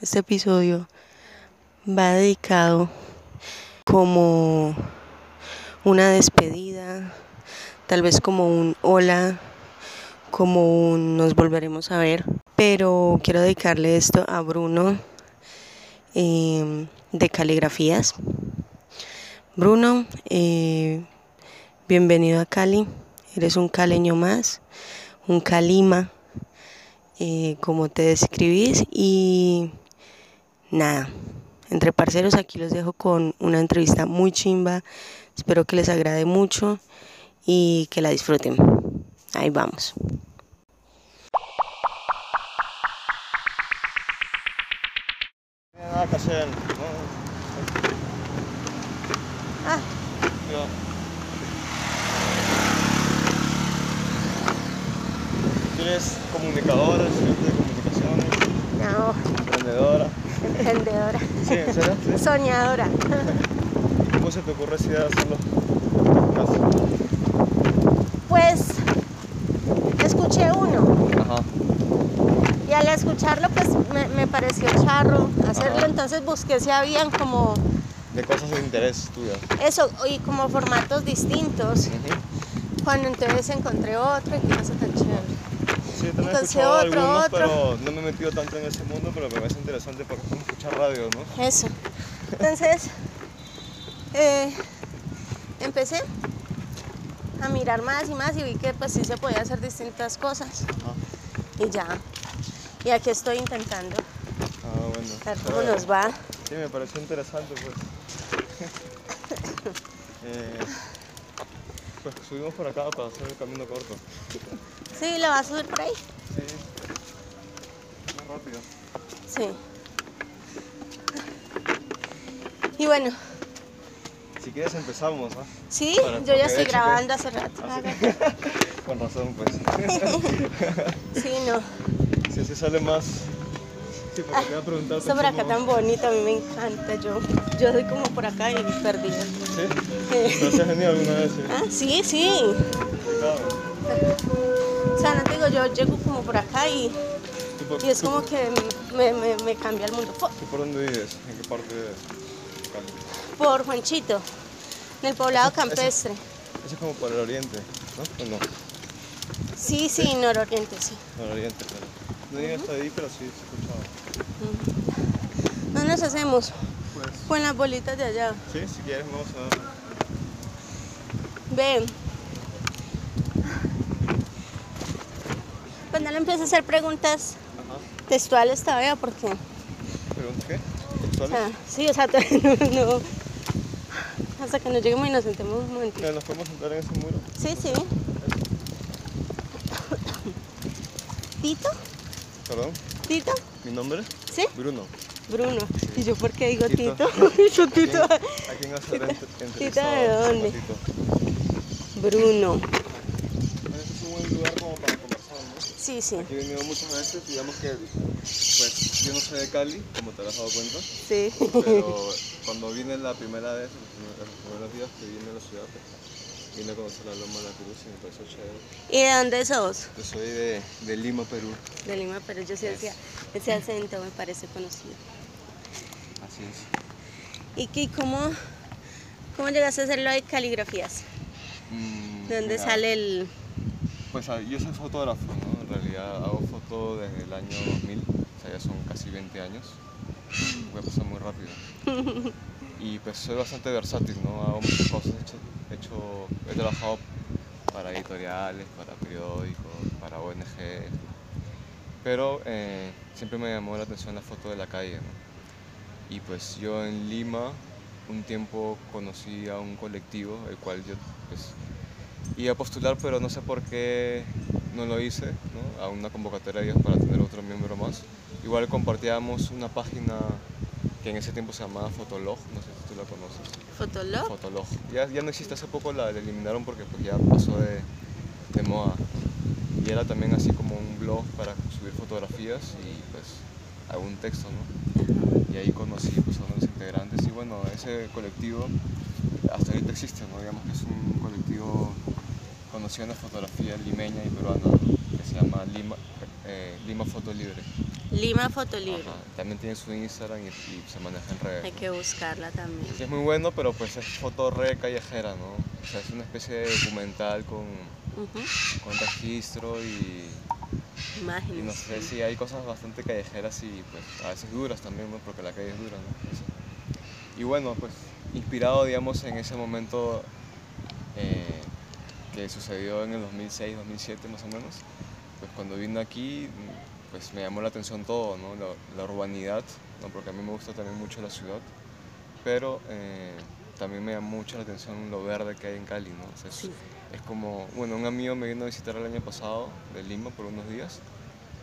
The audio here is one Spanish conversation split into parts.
Este episodio va dedicado como una despedida, tal vez como un hola, como un nos volveremos a ver, pero quiero dedicarle esto a Bruno eh, de caligrafías. Bruno, eh, bienvenido a Cali, eres un caleño más, un calima, eh, como te describís y nada, entre parceros aquí los dejo con una entrevista muy chimba, espero que les agrade mucho y que la disfruten. Ahí vamos. Ah, Yo- ¿Tú eres comunicadora, estudiante de comunicaciones, no, emprendedora? emprendedora, Sí, ¿en serio? ¿Sí? soñadora. ¿Cómo se te ocurre esa idea de hacerlo? Pues escuché uno Ajá. y al escucharlo pues me, me pareció charro hacerlo, Ajá. entonces busqué si habían como De cosas de interés tuyo. eso y como formatos distintos. Ujú. Cuando entonces encontré otro y que no sé tan chévere. He Entonces, escuchado otro, algunos, otro. pero no me he metido tanto en ese mundo, pero me parece interesante como escuchar radio, ¿no? Eso. Entonces, eh, empecé a mirar más y más y vi que pues sí se podía hacer distintas cosas. Ajá. Y ya. Y aquí estoy intentando Ah, bueno. a ver cómo nos va. Sí, me pareció interesante, pues. Eh, pues subimos por acá para hacer el camino corto. Sí, ¿lo vas a subir por ahí? Sí. Más rápido. Sí. Y bueno, Si quieres empezamos, ¿ah? sí, Para- yo ya estoy que- grabando hace rato. Ah, sí. Con razón, pues. Sí, no. Si así sale más. Sí, porque te voy a preguntar. Por acá tan bonito, a mí me encanta. Yo, yo soy como por acá y perdida. ¿Sí? ¿Pero se has venido alguna vez? Sí. Ah, sí, sí. Claro. Digo, yo llego como por acá y, ¿Tú por, y es tú- como que me, me, me cambia el mundo. ¿Tú por dónde vives? ¿En qué parte de Cali? Por Juanchito, en el poblado Eso- campestre. Eso es como por el oriente, ¿no? ¿O no? Sí, sí, nororiente, sí. Por el oriente, claro. No llegué hasta ahí, pero sí, se escuchaba. No nos hacemos Pues. con las bolitas de allá. Sí, si quieres vamos a Ven. Pues no le empiezo a hacer preguntas Ajá. textuales todavía porque, ¿Preguntas qué? ¿Textuales? sí, o sea, no, no. Hasta que nos lleguemos y nos sentemos un momentito. Mira, ¿Nos podemos sentar en ese muro? Sí, sí. ¿Tito? ¿Perdón? ¿Tito? ¿Mi nombre? ¿Sí? Bruno. Bruno. ¿Y yo por qué digo Tito. Tito? yo Tito. ¿A quién vas a hacer entre, Tito, ¿de dónde? Bruno. Este es un buen lugar como para conversar, ¿no? Sí, sí. Aquí he venido muchas veces, digamos que pues yo no soy de Cali, como te habrás dado cuenta, Sí. pero cuando vine la primera vez, los primeros, días que vine a la ciudad, pues, vine a conocer la Loma de la Cruz y me pareció chévere. ¿Y de dónde sos? Yo soy de, de Lima, Perú, De Lima, pero yo sí decía, ese acento me parece conocido. así es. ¿Y qué, cómo, cómo llegaste a hacerlo de caligrafías? Mm, ¿De dónde mira, sale el...? Pues yo soy fotógrafo, ¿no? Hago foto desde el año 2000, o sea, ya son casi 20 años. Voy a pasar muy rápido. Y pues soy bastante versátil, ¿no? Hago muchas cosas. He, hecho- he trabajado para editoriales, para periódicos, para ONG. Pero eh, siempre me llamó la atención la foto de la calle, ¿no? Y pues yo en Lima un tiempo conocí a un colectivo, el cual yo pues iba a postular, pero no sé por qué no lo hice, ¿no? A una convocatoria de ellos para tener otro miembro más. Igual compartíamos una página que en ese tiempo se llamaba Fotolog, no sé si tú la conoces. ¿Fotolog? Fotolog. Ya, ya no existe, hace poco la, la eliminaron porque pues ya pasó de, de moda. Y era también así como un blog para subir fotografías y pues algún texto, ¿no? Y ahí conocí pues, a unos integrantes y bueno, ese colectivo hasta ahorita existe, ¿no? Digamos que es un colectivo conocido en la fotografía limeña y peruana que se llama Lima, eh, Lima Foto Libre. Lima Fotolibro. Ajá, También tiene su Instagram y, y se maneja en redes. Hay que buscarla también. Sí, es muy bueno, pero pues es foto re callejera, ¿no? O sea, es una especie de documental con, Ujú. con registro y, y Imágenes. no sé si hay cosas bastante callejeras y pues a veces duras también, ¿no? Porque la calle es dura, ¿no? Eso. Y bueno, pues inspirado, digamos, en ese momento eh, que sucedió en el 2006, 2007 más o menos, pues cuando vine aquí, pues me llamó la atención todo, ¿no? La, la urbanidad, ¿no? Porque a mí me gusta también mucho la ciudad, pero eh, también me llamó mucho la atención lo verde que hay en Cali, ¿no? O sea, es, Sí. es como, bueno, un amigo me vino a visitar el año pasado de Lima por unos días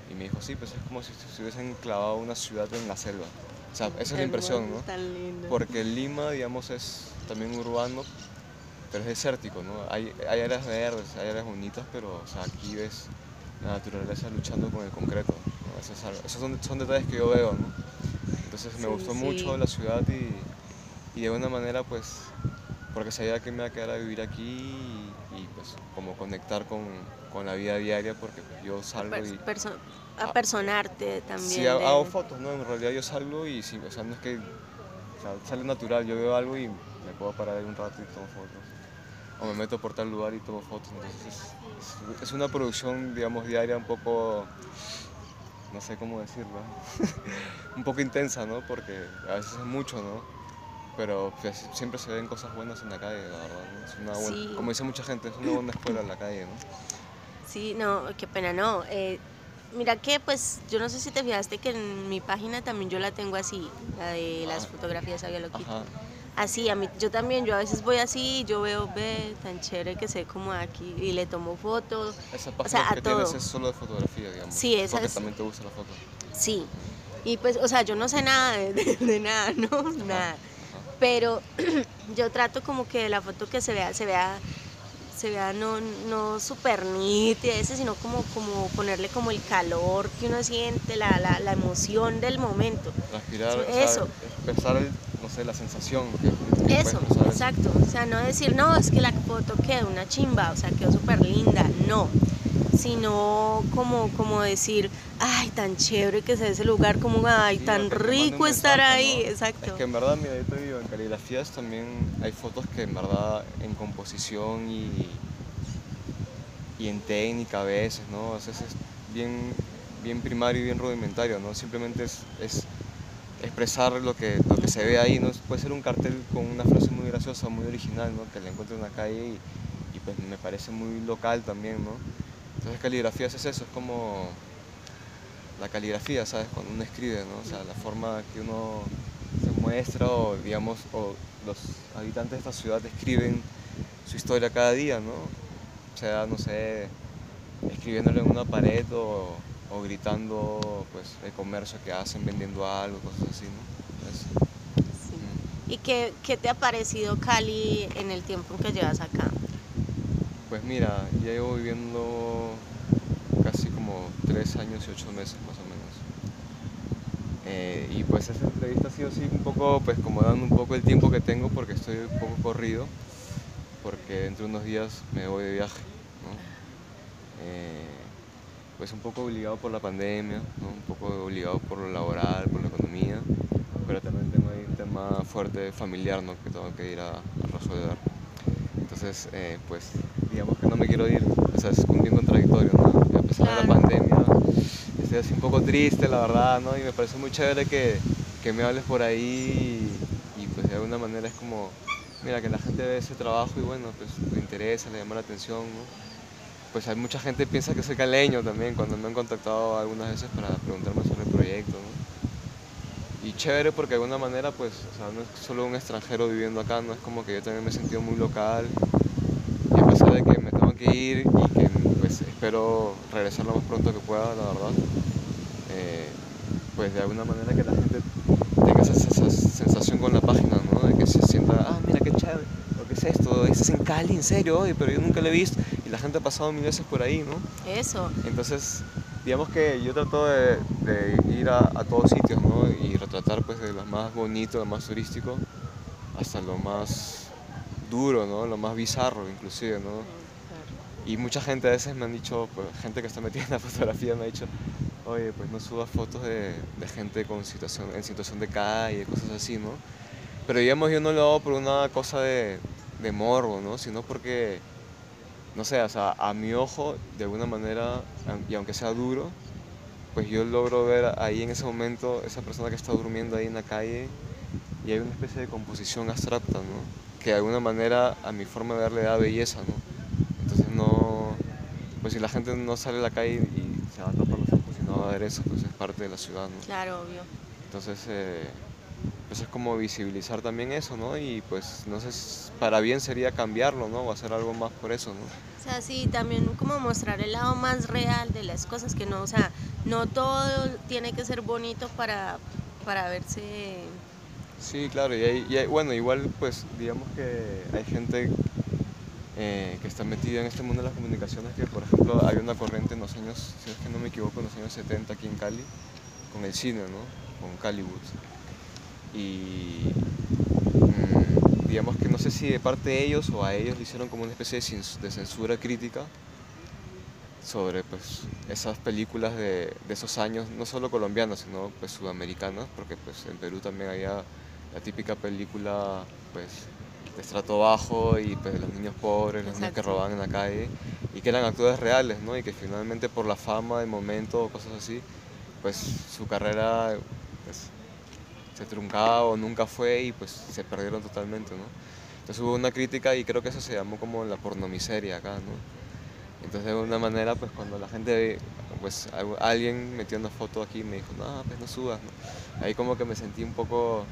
y me dijo, sí, pues es como si se hubiesen clavado una ciudad en la selva. O sea, esa es la impresión, ¿no? Tan lindo. Porque Lima, digamos, es también urbano, pero es desértico, ¿no? Hay, hay áreas verdes, hay áreas bonitas, pero o sea, aquí ves la naturaleza luchando con el concreto. esos son, son detalles que yo veo, ¿no? Entonces me Sí, gustó sí. mucho la ciudad y, y de una manera, pues, porque sabía que me iba a quedar a vivir aquí y, y, pues como conectar con, con la vida diaria, porque pues, yo salgo y... Per- perso- apersonarte también. Sí, de- ha- hago fotos, ¿no? En realidad yo salgo y sí, o sea, no es que o sea, sale natural, yo veo algo y me puedo parar ahí un rato y tomo fotos. O me meto por tal lugar y tomo fotos. Entonces es, es- es una producción, digamos, diaria un poco, no sé cómo decirlo, un poco intensa, ¿no? Porque a veces es mucho, ¿no? Pero pues, siempre se ven cosas buenas en la calle, la verdad. ¿no? Es una buena, Sí. Como dice mucha gente, es una buena escuela en la calle, ¿no? Sí, no, qué pena, no. Eh, mira que, pues, yo no sé si te fijaste que en mi página también yo la tengo así, la de las Ah. fotografías Sabia Loquito. Ajá. Así, a mí, yo también, yo a veces voy así, yo veo, ve, tan chévere que sé como aquí, y le tomo fotos. Esa página sea, a que tienes todo. es solo de fotografía, digamos. Sí, esa Porque es- también te gusta la foto. Sí. Y pues, o sea, yo no sé nada de, de- de nada, ¿no? Nada. Pero yo trato como que la foto que se vea, se vea, se vea no, no súper nítida, ese, sino como, como ponerle como el calor que uno siente, la, la, la emoción del momento. Transpirar, eso. expresar, el- no sé, la sensación que, que eso. exacto. O sea, no decir, no, es que la foto quedó una chimba, o sea, quedó súper linda, no. Sino como, como decir, ay, tan chévere que sea ese lugar, como, ay, Sí, tan rico estar mensaje, ahí, ¿no? exacto. Es que en verdad, mira, yo te digo, en caligrafías también hay fotos que en verdad en composición y, y en técnica a veces, ¿no? A veces es bien, bien primario y bien rudimentario, ¿no? Simplemente es, es expresar lo que, lo que se ve ahí, ¿no? Puede ser un cartel con una frase muy graciosa, muy original, ¿no? Que la encuentro en la calle y, y pues me parece muy local también, ¿no? Entonces caligrafías es eso, es como la caligrafía, ¿sabes? Cuando uno escribe, ¿no? O sea, la forma que uno se muestra o, digamos, o los habitantes de esta ciudad escriben su historia cada día, ¿no? O sea, no sé, escribiéndolo en una pared o, o gritando, pues, el comercio que hacen, vendiendo algo, cosas así, ¿no? Sí. ¿Y qué, qué te ha parecido Cali en el tiempo que llevas acá? Pues mira, ya llevo viviendo casi como tres años y ocho meses más o menos. Eh, y pues esta entrevista ha sido así un poco, pues como dando un poco el tiempo que tengo porque estoy un poco corrido, porque dentro de unos días me voy de viaje. Eh, pues un poco obligado por la pandemia. Un poco obligado por lo laboral, por la economía, pero también tengo ahí un tema fuerte familiar. Que tengo que ir a resolver. Entonces, eh, pues, digamos que no me quiero ir, o sea, es un bien contradictorio, ¿no? A pesar de la pandemia, estoy así un poco triste, la verdad, ¿no? Y me parece muy chévere que, que me hables por ahí y, y, pues de alguna manera es como, mira, que la gente ve ese trabajo y bueno, pues le interesa, le llama la atención, ¿no? Pues hay mucha gente que piensa que soy caleño también, cuando me han contactado algunas veces para preguntarme sobre el proyecto, ¿no? Y chévere porque de alguna manera, pues, o sea, no es solo un extranjero viviendo acá, no es como que yo también me he sentido muy local. Y a pesar de que me tengo que ir y que pues espero regresar lo más pronto que pueda, la verdad, eh, pues de alguna manera que la gente tenga esa, esa sensación con la página, ¿no? De que se sienta, ah, mira qué chévere, ¿o qué es esto? ¿Eso es en Cali? ¿En serio? Oye, pero yo nunca lo he visto. Y la gente ha pasado mil veces por ahí, ¿no? Eso. Entonces, digamos que yo trato de, de ir a, a todos sitios, ¿no? Y retratar pues de lo más bonito, lo más turístico, hasta lo más duro, ¿no? Lo más bizarro inclusive, ¿no? Y mucha gente a veces me han dicho, pues, gente que está metida en la fotografía me ha dicho, oye, pues no subas fotos de, de gente con situación, en situación de calle, cosas así, ¿no? Pero digamos, yo no lo hago por una cosa de, de morbo, ¿no? Sino porque, no sé, o sea, a mi ojo, de alguna manera, y aunque sea duro, pues yo logro ver ahí en ese momento esa persona que está durmiendo ahí en la calle y hay una especie de composición abstracta, ¿no? Que de alguna manera a mi forma de verle da belleza, ¿no? Entonces no, pues si la gente no sale a la calle y se va a tapar los ojos y no va a ver eso, pues es parte de la ciudad, ¿no? Claro, obvio. Entonces, eh, pues es como visibilizar también eso, ¿no? Y pues no sé, para bien sería cambiarlo, ¿no? O hacer algo más por eso, ¿no? O sea, sí, también como mostrar el lado más real de las cosas, que no, o sea, no todo tiene que ser bonito para, para verse... Sí, claro, y, hay, bueno, igual pues digamos que hay gente eh, que está metida en este mundo de las comunicaciones, que por ejemplo hay una corriente en los años, si es que no me equivoco, en los años 70 aquí en Cali, con el cine, ¿no? Con Caliwood. Y digamos que no sé si de parte de ellos o a ellos le hicieron como una especie de censura crítica sobre pues, esas películas de, de, esos años, no solo colombianas, sino pues, sudamericanas, porque pues, en Perú también había la típica película pues, de estrato bajo y pues, los niños pobres, los niños que robaban en la calle, y que eran actores reales, ¿no? y que finalmente por la fama de momento o cosas así, pues su carrera pues, se truncaba o nunca fue y pues se perdieron totalmente, ¿no? Entonces hubo una crítica y creo que eso se llamó como la pornomiseria acá, ¿no? Entonces de alguna manera pues cuando la gente, pues alguien metió una foto aquí y me dijo, no, pues no subas, ¿no? Ahí como que me sentí un poco,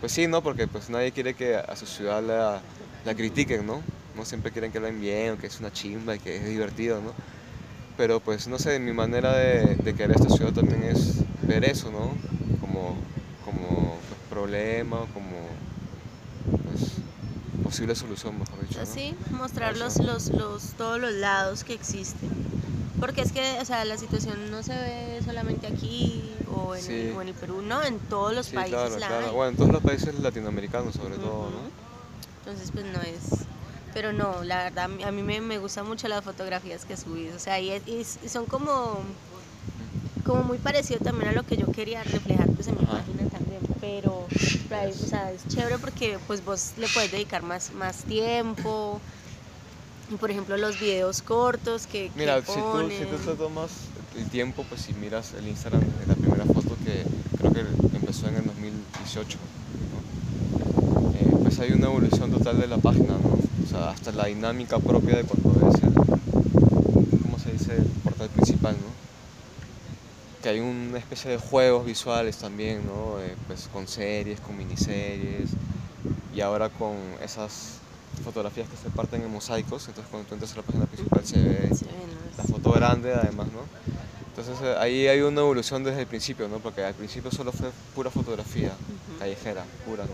pues sí, ¿no? Porque pues nadie quiere que a su ciudad la, la critiquen, ¿no? No siempre quieren que la bien o que es una chimba y que es divertido, ¿no? Pero pues no sé, mi manera de, de querer esta ciudad también es ver eso, ¿no? Como como pues, problema, como pues, posible solución, mejor dicho. Sí, mostrar los, los, los, todos los lados que existen. Porque es que, o sea, la situación no se ve solamente aquí o en, el, o en el, Perú, no, en todos los países. Claro, claro. Bueno, en todos los países latinoamericanos sobre todo, ¿no? Entonces, pues no es... Pero no, la verdad, a mí me, me gustan mucho las fotografías que subís. O sea, y, y son como como muy parecido también a lo que yo quería reflejar pues en mi página también, pero o sea, es chévere porque pues vos le puedes dedicar más, más tiempo, y por ejemplo los videos cortos que, Mira, si, tú, si tú te tomas el tiempo, pues si miras el Instagram de la primera foto que creo que empezó en el 2018, eh, pues hay una evolución total de la página, ¿no? O sea, hasta la dinámica propia de cuando es el, ¿cómo se dice? El portal principal, ¿no? Que hay una especie de juegos visuales también, ¿no? Eh, pues con series, con miniseries y ahora con esas fotografías que se parten en mosaicos, entonces cuando tú entras a la página principal se ve la foto grande además, ¿no? Entonces eh, ahí hay una evolución desde el principio, ¿no? Porque al principio solo fue pura fotografía, callejera, pura, ¿no?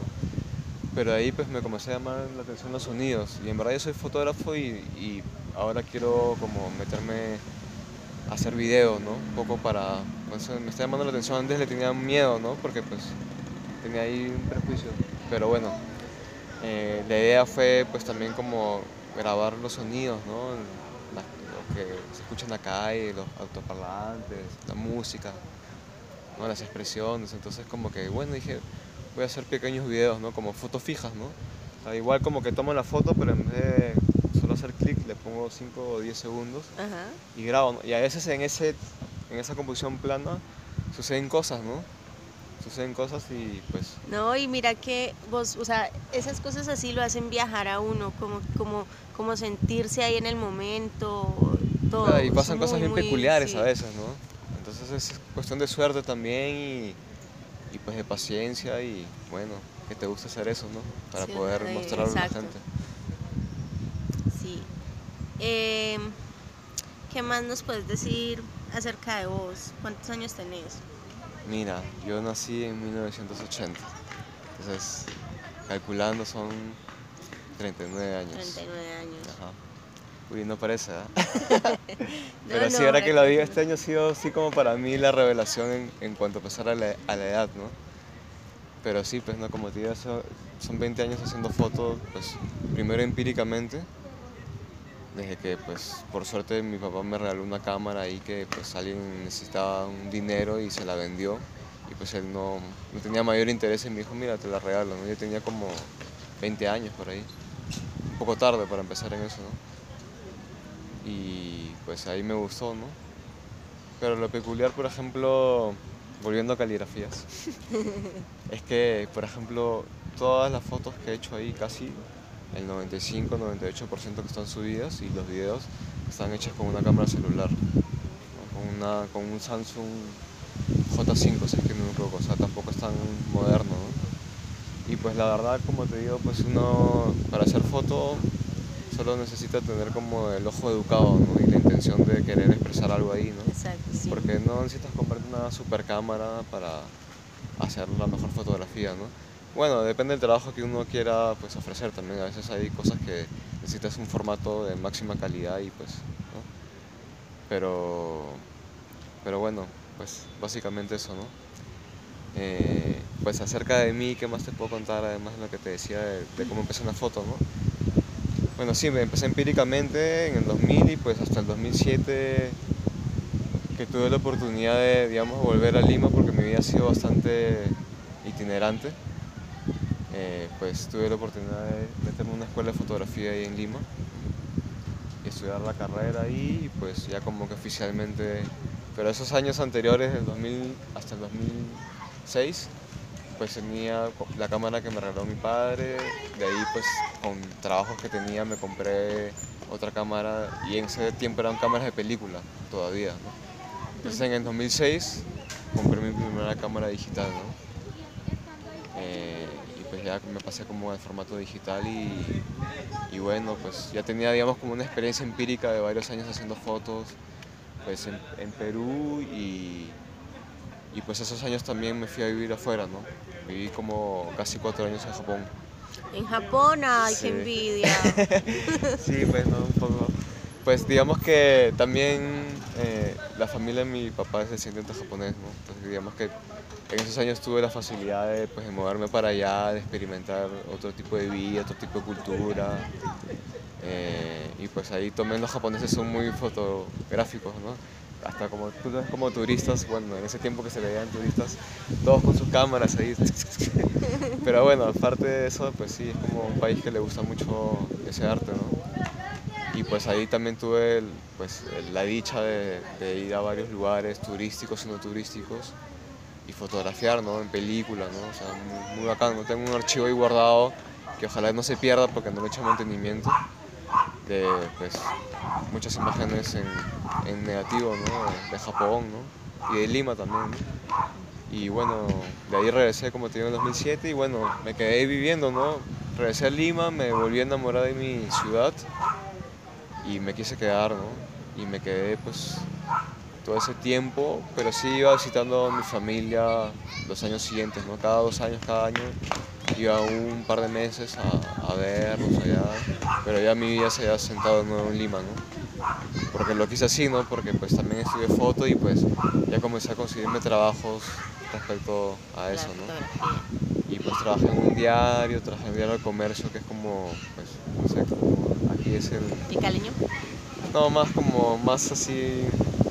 Pero ahí pues me comencé a llamar la atención los sonidos y en verdad yo soy fotógrafo y, y ahora quiero como meterme hacer videos, ¿no? Un poco para... Pues, me está llamando la atención, antes le tenía miedo, ¿no? Porque pues tenía ahí un prejuicio. Pero bueno, eh, la idea fue pues también como grabar los sonidos, ¿no? lo que se escucha en la calle, los autoparlantes, la música, ¿no? las expresiones. Entonces como que, bueno, dije, voy a hacer pequeños videos, ¿no? Como fotos fijas, ¿no? igual como que tomo la foto, pero en vez de hacer clic, le pongo 5 o 10 segundos y grabo. Y a veces en, ese, en esa composición plana suceden cosas, ¿no? Suceden cosas y pues... No, y mira que vos, o sea, esas cosas así lo hacen viajar a uno, como, como, como sentirse ahí en el momento, todo. y pasan cosas bien peculiares a veces, ¿no? Entonces es cuestión de suerte también y, y pues de paciencia y bueno, que te guste hacer eso, ¿no? Para poder mostrarlo a la gente. Eh, ¿Qué más nos puedes decir acerca de vos? ¿Cuántos años tenés? Mira, yo nací en 1980, entonces calculando son 39 años. 39 años. Ajá. Uy, no parece, ¿eh? Pero sí, ahora que lo digo, este año ha sido así como para mí la revelación en, en cuanto a pasar a la, a la, edad, ¿no? Pero sí, pues no, como te digo, son 20 años haciendo fotos, pues primero empíricamente, desde que pues por suerte mi papá me regaló una cámara ahí que pues alguien necesitaba un dinero y se la vendió y pues él no, no tenía mayor interés y me dijo mira te la regalo, ¿no? yo tenía como 20 años por ahí, un poco tarde para empezar en eso. Y pues ahí me gustó, ¿no? Pero lo peculiar, por ejemplo, volviendo a caligrafías, es que, por ejemplo, todas las fotos que he hecho ahí, casi el 95-98% que están subidas y los videos están hechos con una cámara celular, con, una, con un Samsung J5, si es que no me equivoco, o sea, tampoco es tan moderno, ¿no? Y pues la verdad, como te digo, pues uno para hacer foto solo necesita tener como el ojo educado, ¿no? Y la intención de querer expresar algo ahí, ¿no? Exacto, sí. Porque no necesitas comprarte una super cámara para hacer la mejor fotografía, ¿no? Bueno, depende del trabajo que uno quiera pues, ofrecer también. A veces hay cosas que necesitas un formato de máxima calidad y pues. Pero, pero bueno, pues básicamente eso, ¿no? Eh, pues acerca de mí, ¿qué más te puedo contar además de lo que te decía de, de cómo empecé una foto, ¿no? Bueno, sí, me empecé empíricamente en el 2000 y pues hasta el 2007 que tuve la oportunidad de, digamos, volver a Lima porque mi vida ha sido bastante itinerante. Eh, pues tuve la oportunidad de meterme en una escuela de fotografía ahí en Lima y estudiar la carrera ahí y pues ya como que oficialmente, pero esos años anteriores, del 2000 hasta el 2006, pues tenía la cámara que me regaló mi padre, de ahí pues con trabajos que tenía me compré otra cámara y en ese tiempo eran cámaras de película todavía. Entonces en el 2006 compré mi primera cámara digital, ¿no? Eh, ya me pasé como al formato digital y, y, bueno, pues ya tenía digamos como una experiencia empírica de varios años haciendo fotos pues en, en Perú y, y pues esos años también me fui a vivir afuera, ¿no? Viví como casi cuatro años en Japón. En Japón, ay, Sí. qué envidia. sí, pues no, un poco. Pues digamos que también eh, la familia de mi papá es descendiente japonés, ¿no? Entonces digamos que en esos años tuve la facilidad de, pues, de moverme para allá, de experimentar otro tipo de vida, otro tipo de cultura. eh, y pues ahí también los japoneses son muy fotográficos, ¿no? Hasta como, como turistas, bueno, en ese tiempo que se veían turistas, todos con sus cámaras ahí. Pero bueno, aparte de eso, pues sí, es como un país que le gusta mucho ese arte, ¿no? Y pues ahí también tuve pues, la dicha de, de ir a varios lugares turísticos y no turísticos y fotografiar, ¿no? En película, ¿no? O sea, muy, muy bacán. Tengo un archivo ahí guardado que ojalá no se pierda porque no le he hecho mantenimiento de pues, muchas imágenes en, en negativo, ¿no? De, Japón, ¿no? Y de Lima también. Y bueno, de ahí regresé, como te digo, en 2007 y bueno, me quedé viviendo, ¿no? Regresé a Lima, me volví a enamorar de mi ciudad y me quise quedar, ¿no? Y me quedé pues todo ese tiempo, pero sí iba visitando a mi familia los años siguientes, ¿no? Cada dos años, cada año iba un par de meses a, a verlos allá, pero ya mi vida se había sentado de nuevo en Lima, ¿no? Porque lo quise así, ¿no? Porque pues también estudié foto y pues ya comencé a conseguirme trabajos respecto a eso, ¿no? Y pues trabajé en un diario, trabajé en el diario del comercio, que es como, pues, no sé, como aquí es el... ¿Y caleño? No, más como, más así,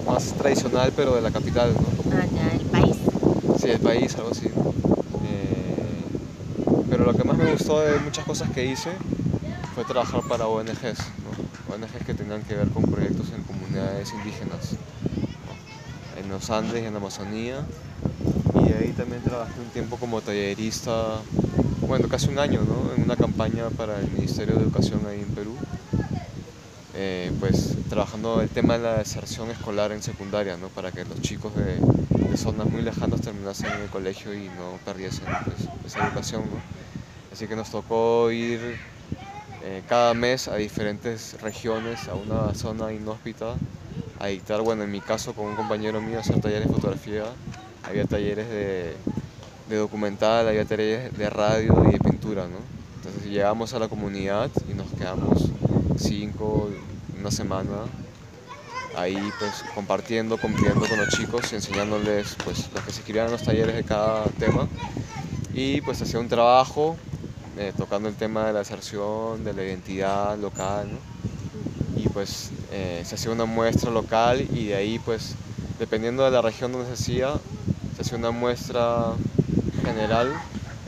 más tradicional, pero de la capital, ¿no? Como, Ah, ya, el país. Sí, el país, algo así. Eh, pero lo que más me gustó de muchas cosas que hice fue trabajar para ONGs, ¿no? ONGs que tenían que ver con proyectos en comunidades indígenas, ¿no? en los Andes y en la Amazonía. Y ahí también trabajé un tiempo como tallerista, bueno, casi un año, ¿no? En una campaña para el Ministerio de Educación ahí. Eh, pues trabajando el tema de la deserción escolar en secundaria, ¿no? Para que los chicos de, de zonas muy lejanas terminasen en el colegio y no perdiesen pues, esa educación, ¿no? Así que nos tocó ir eh, cada mes a diferentes regiones, a una zona inhóspita, a dictar, bueno, en mi caso con un compañero mío, hacer talleres de fotografía, había talleres de, de documental, había talleres de radio y de pintura, ¿no? Entonces llegamos a la comunidad y nos quedamos cinco, una semana ahí pues compartiendo, conviviendo con los chicos y enseñándoles pues los que se inscribían en los talleres de cada tema. Y pues hacía un trabajo eh, tocando el tema de la deserción, de la identidad local y pues eh, se hacía una muestra local y de ahí pues dependiendo de la región donde se hacía, se hacía una muestra general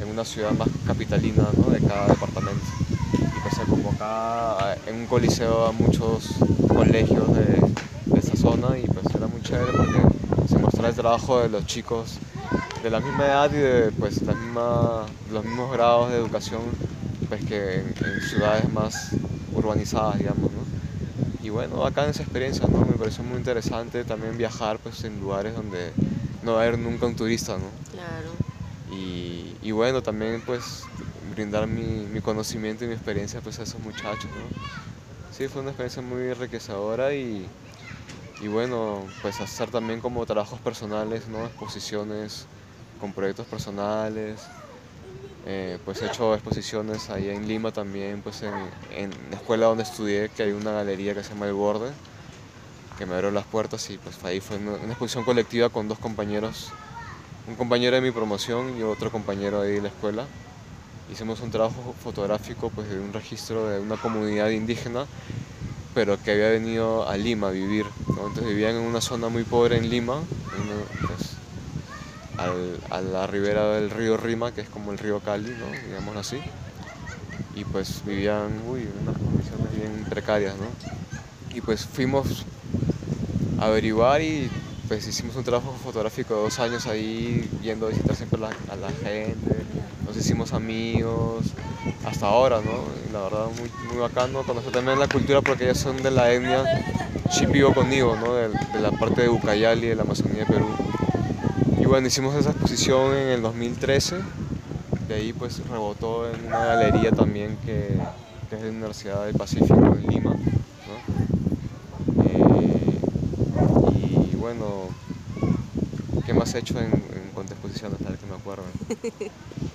en una ciudad más capitalina de cada departamento. Pues se convocaba en un coliseo a muchos colegios de, de esa zona y pues era muy chévere porque se mostraba el trabajo de los chicos de la misma edad y de pues, la misma, los mismos grados de educación pues, que en, ciudades más urbanizadas, digamos. ¿no? Y bueno, acá en esa experiencia ¿no? me pareció muy interesante también viajar pues, en lugares donde no va a haber nunca un turista. ¿no? Claro. Y, y bueno, también pues brindar mi, mi, conocimiento y mi experiencia pues, a esos muchachos. ¿no? Sí, fue una experiencia muy enriquecedora y, y bueno, pues hacer también como trabajos personales, ¿no? exposiciones con proyectos personales. Eh, pues he hecho exposiciones ahí en Lima también, pues en, en, la escuela donde estudié, que hay una galería que se llama El Borde, que me abrió las puertas y pues ahí fue una, una, exposición colectiva con dos compañeros, un compañero de mi promoción y otro compañero ahí de la escuela. Hicimos un trabajo fotográfico pues de un registro de una comunidad indígena, pero que había venido a Lima a vivir. Entonces vivían en una zona muy pobre en Lima, pues, al, a la ribera del río Rima, que es como el río Cali, digamos así. Y pues vivían uy, en unas condiciones bien precarias, ¿no? Y pues fuimos a averiguar y pues hicimos un trabajo fotográfico de dos años ahí, yendo a visitar siempre la, a la gente, nos hicimos amigos, hasta ahora, ¿no? Y la verdad muy, muy bacano conocer también la cultura porque ellos son de la etnia Chipio conmigo, ¿no? De, la parte de Ucayali, de la Amazonía de Perú bueno, hicimos esa exposición en el 2013, de ahí pues rebotó en una galería también que, que es de la Universidad del Pacífico en Lima. ¿no? Eh, y bueno, ¿qué más he hecho en, en cuanto a exposiciones? Tal que me acuerdo.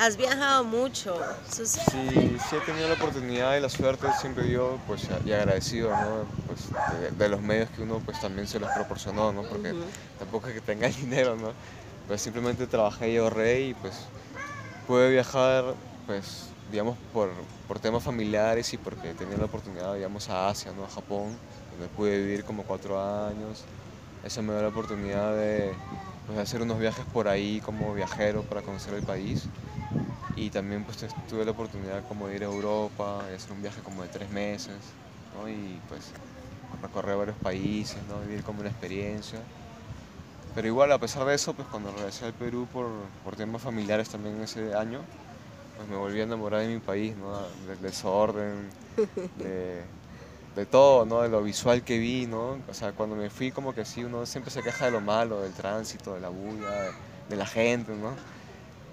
Has viajado mucho. Sí, sí he tenido la oportunidad y la suerte, siempre yo, pues, y agradecido, ¿no? Pues, de, de, los medios que uno, pues, también se los proporcionó, ¿no? Porque uh -huh. tampoco es que tenga el dinero, ¿no? Pues simplemente trabajé y ahorré y, pues, pude viajar, pues, digamos, por, por temas familiares y porque tenía la oportunidad, digamos, a Asia, ¿no? A Japón, donde pude vivir como cuatro años. Eso me dio la oportunidad de, pues, hacer unos viajes por ahí como viajero para conocer el país y también pues tuve la oportunidad como de ir a Europa y hacer un viaje como de tres meses y pues recorrer varios países, ¿no? vivir como una experiencia. Pero igual a pesar de eso, pues cuando regresé al Perú por, por temas familiares también ese año, pues me volví a enamorar de mi país, ¿no? del desorden, de, de todo, ¿no? de lo visual que vi, ¿no? o sea, cuando me fui como que sí, uno siempre se queja de lo malo, del tránsito, de la bulla, de, la gente, ¿no?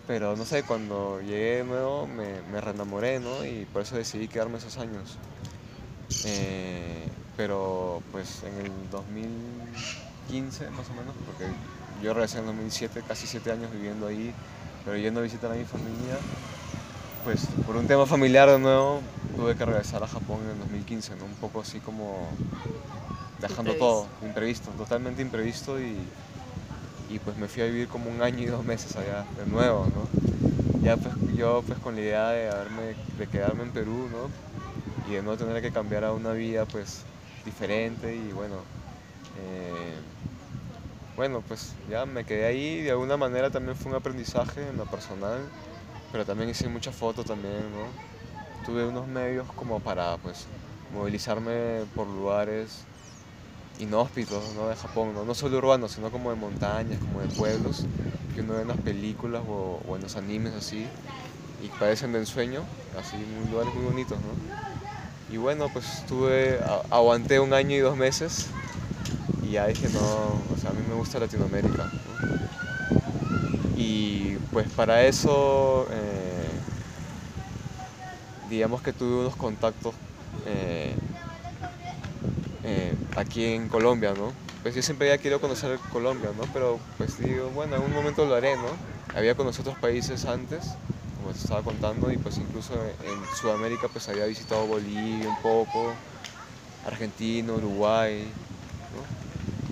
pero no sé, cuando llegué de nuevo me, me reenamoré, ¿no? Y por eso decidí quedarme esos años. Eh, pero pues en el 2015 más o menos, porque yo regresé en el 2007, casi siete años viviendo ahí, pero yendo a visitar a mi familia, pues por un tema familiar de nuevo tuve que regresar a Japón en el 2015, ¿no? Un poco así como dejando imprevisto. todo, imprevisto, totalmente imprevisto y y pues me fui a vivir como un año y dos meses allá de nuevo, ¿no? Ya pues yo pues con la idea de, haberme, de quedarme en Perú, ¿no? Y de no tener que cambiar a una vida pues diferente y bueno, eh, bueno pues ya me quedé ahí, de alguna manera también fue un aprendizaje en lo personal, pero también hice muchas fotos también, ¿no? Tuve unos medios como para pues movilizarme por lugares inhóspitos ¿no? de Japón, ¿no? no solo urbanos, sino como de montañas, como de pueblos, que uno ve en las películas o, en los animes así, y parecen de ensueño, así, muy, lugares muy bonitos. ¿no? Y bueno, pues estuve, aguanté un año y dos meses, y ya dije, no, o sea, a mí me gusta Latinoamérica. ¿no? Y pues para eso, eh, digamos que tuve unos contactos eh, eh, aquí en Colombia, ¿no? Pues yo siempre ya quiero conocer Colombia, ¿no? Pero pues digo, bueno, en un momento lo haré, ¿no? Había conocido otros países antes, como te estaba contando, y pues incluso en Sudamérica pues había visitado Bolivia un poco, Argentina, Uruguay, ¿no?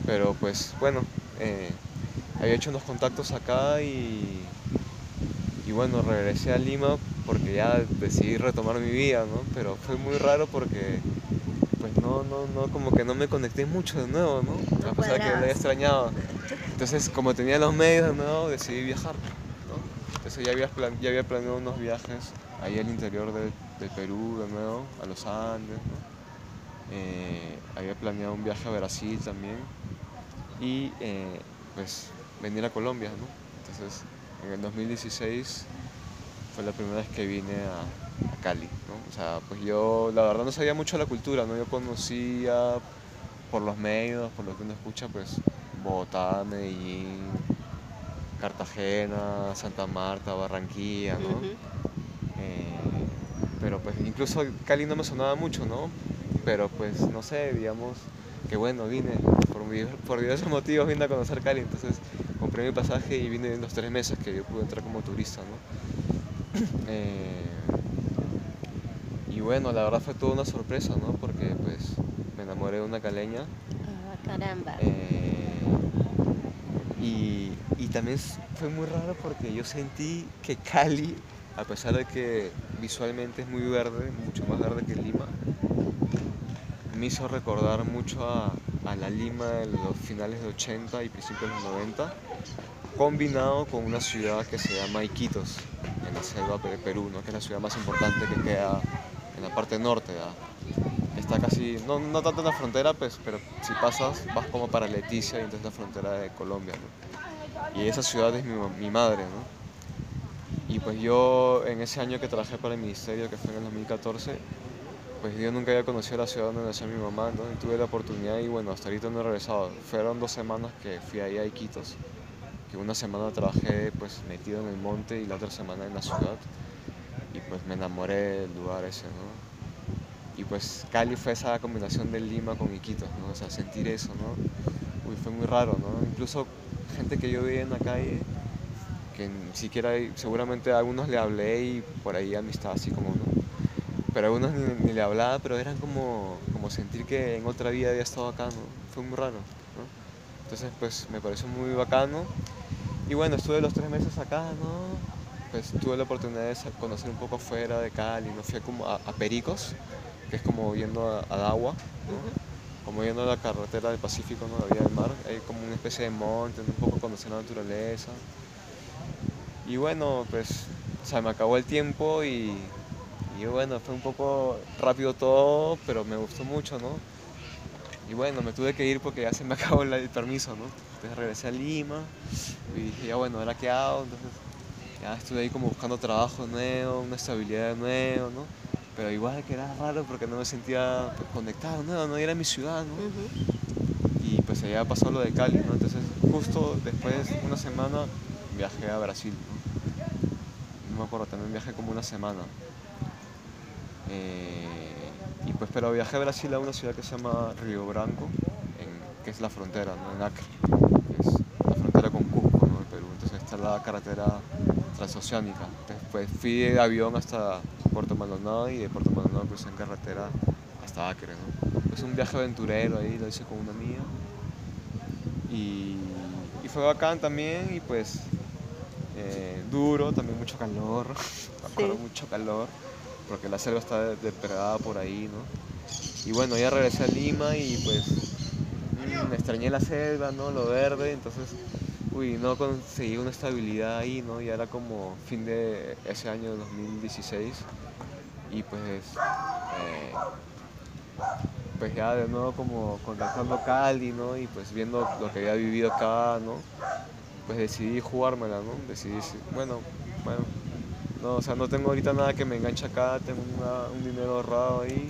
Pero pues bueno, eh, había hecho unos contactos acá y, y bueno, regresé a Lima porque ya decidí retomar mi vida, ¿no? Pero fue muy raro porque pues no, no, no, como que no me conecté mucho de nuevo, ¿no? A pesar de que lo había extrañado. Entonces, como tenía los medios de nuevo, decidí viajar, ¿no? Entonces ya había, ya había planeado unos viajes ahí al interior del, Perú de nuevo, a los Andes, ¿no? Eh, había planeado un viaje a Brasil también y eh, pues venir a Colombia, ¿no? Entonces en el 2016 fue la primera vez que vine a, Cali, ¿no? O sea, pues yo la verdad no sabía mucho la cultura, ¿no? Yo conocía por los medios, por lo que uno escucha, pues Bogotá, Medellín, Cartagena, Santa Marta, Barranquilla, ¿no? Eh, pero pues incluso Cali no me sonaba mucho, ¿no? Pero pues no sé, digamos que bueno, vine por, por diversos motivos, vine a conocer Cali, entonces compré mi pasaje y vine en los tres meses que yo pude entrar como turista, ¿no? Eh, y bueno, la verdad fue toda una sorpresa, ¿no? Porque pues me enamoré de una caleña. Ah, caramba. Eh, y, y también fue muy raro porque yo sentí que Cali, a pesar de que visualmente es muy verde, mucho más verde que Lima, me hizo recordar mucho a, a la Lima de los finales de 80 y principios de los 90, combinado con una ciudad que se llama Iquitos, en la selva de Perú, ¿no? que es la ciudad más importante que queda en la parte norte. Está casi, no, no, tanto en la frontera, pues, pero si pasas vas como para Leticia y entonces la frontera de Colombia. ¿no? Y esa ciudad es mi, mi madre. ¿no? Y pues yo en ese año que trabajé para el ministerio, que fue en el 2014, pues yo nunca había conocido la ciudad donde nació mi mamá. Y tuve la oportunidad y bueno, hasta ahorita no he regresado. Fueron dos semanas que fui ahí a Iquitos, que una semana trabajé pues metido en el monte y la otra semana en la ciudad. Y pues me enamoré del lugar ese, ¿no? Y pues Cali fue esa combinación de Lima con Iquitos, ¿no? O sea, sentir eso, ¿no? Uy, fue muy raro, ¿no? Incluso gente que yo veía en la calle, que ni siquiera, seguramente a algunos le hablé y por ahí amistad así como. Pero a unos ni, le hablaba, pero eran como, como sentir que en otra vida había estado acá, ¿no? Fue muy raro, ¿no? Entonces, pues me pareció muy bacano. Y bueno, estuve los tres meses acá, ¿no? Pues tuve la oportunidad de conocer un poco afuera de Cali, ¿no? Fui como a, Pericos, que es como yendo a, a Dagua, ¿no? Como yendo a la carretera del Pacífico, ¿no? La vía del mar. Hay como una especie de monte, un poco conocer la naturaleza. Y bueno, pues, o sea, me acabó el tiempo y y bueno, fue un poco rápido todo, pero me gustó mucho, ¿no? Y bueno, me tuve que ir porque ya se me acabó el permiso, ¿no? Entonces regresé a Lima y dije, ya bueno, ¿ahora qué hago? Entonces ya estuve ahí como buscando trabajo nuevo, una estabilidad nueva, ¿no? Pero igual que era raro porque no me sentía conectado, no, no era mi ciudad, ¿no? Y pues allá pasó lo de Cali, ¿no? Entonces justo después, una semana, viajé a Brasil, ¿no? No me acuerdo, también viajé como una semana. Eh, y pues, pero viajé a Brasil a una ciudad que se llama Río Branco, que es la frontera, ¿no? en Acre, que es la frontera con Cusco, ¿no? Perú. Entonces está la carretera transoceánica. Después fui de avión hasta Puerto Maldonado y de Puerto Maldonado crucé en carretera hasta Acre. ¿no? Es un viaje aventurero ahí, lo hice con una amiga. Y, y fue bacán también y pues eh, duro, también mucho calor, mucho calor porque la selva está depredada por ahí, ¿no? Y bueno, ya regresé a Lima y pues mm, me extrañé la selva, ¿no? Lo verde, entonces, uy, no conseguí una estabilidad ahí, ¿no? Ya era como fin de ese año 2016 y pues, eh, pues ya de nuevo como contactando Cali, ¿no? Y pues viendo lo que había vivido acá, ¿no? Pues decidí jugármela, ¿no? Decidí, bueno, bueno, no, o sea, no tengo ahorita nada que me enganche acá, tengo un dinero ahorrado ahí.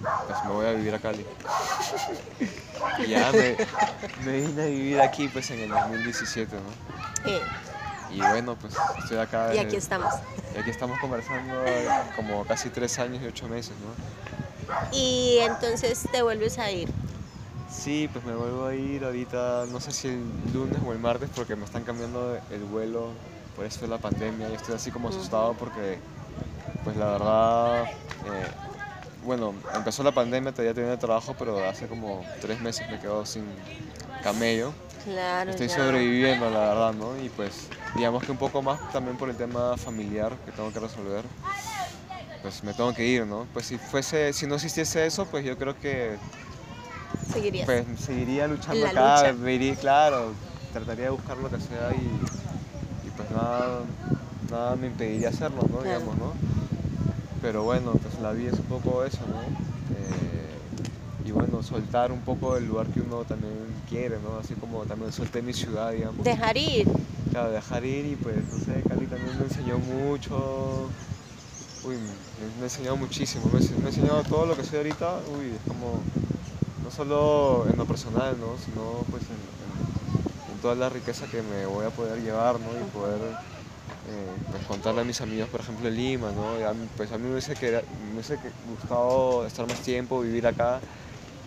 Pues me voy a vivir a Cali. y ya me, vine a vivir aquí pues en el 2017, ¿no? Y bueno, pues estoy acá. Y aquí estamos. Y aquí estamos conversando como casi tres años y ocho meses, ¿no? Y entonces te vuelves a ir. Sí, pues me vuelvo a ir ahorita, no sé si el lunes o el martes, porque me están cambiando el vuelo por eso es la pandemia y estoy así como asustado porque, pues la verdad, eh, bueno, empezó la pandemia, todavía tenía trabajo, pero hace como tres meses me quedo sin, camello. Claro. Estoy ya. sobreviviendo, la verdad, ¿no? Y pues, digamos que un poco más también por el tema familiar que tengo que resolver. Pues me tengo que ir, ¿no? Pues si fuese, si no existiese eso, pues yo creo que Seguirías. pues seguiría luchando la acá, lucha. me iría, claro, trataría de buscar lo que sea y, nada, nada me impediría hacerlo, ¿no? Claro. Digamos, ¿no? Pero bueno, pues la vida es un poco eso, ¿no? Eh, y bueno, soltar un poco el lugar que uno también quiere, ¿no? Así como también solté mi ciudad, digamos. Dejar ir. Claro, dejar ir y pues, no sé, Cali también me enseñó mucho. Uy, me, me ha enseñado muchísimo. Me, me ha enseñado todo lo que soy ahorita. Uy, es como, no solo en lo personal, ¿no? Sino pues en toda la riqueza que me voy a poder llevar, ¿no? Y poder eh, pues, contarle a mis amigos, por ejemplo, en Lima, ¿no? A mí- pues a mí me hubiese, queda- me hubiese gustado estar más tiempo, vivir acá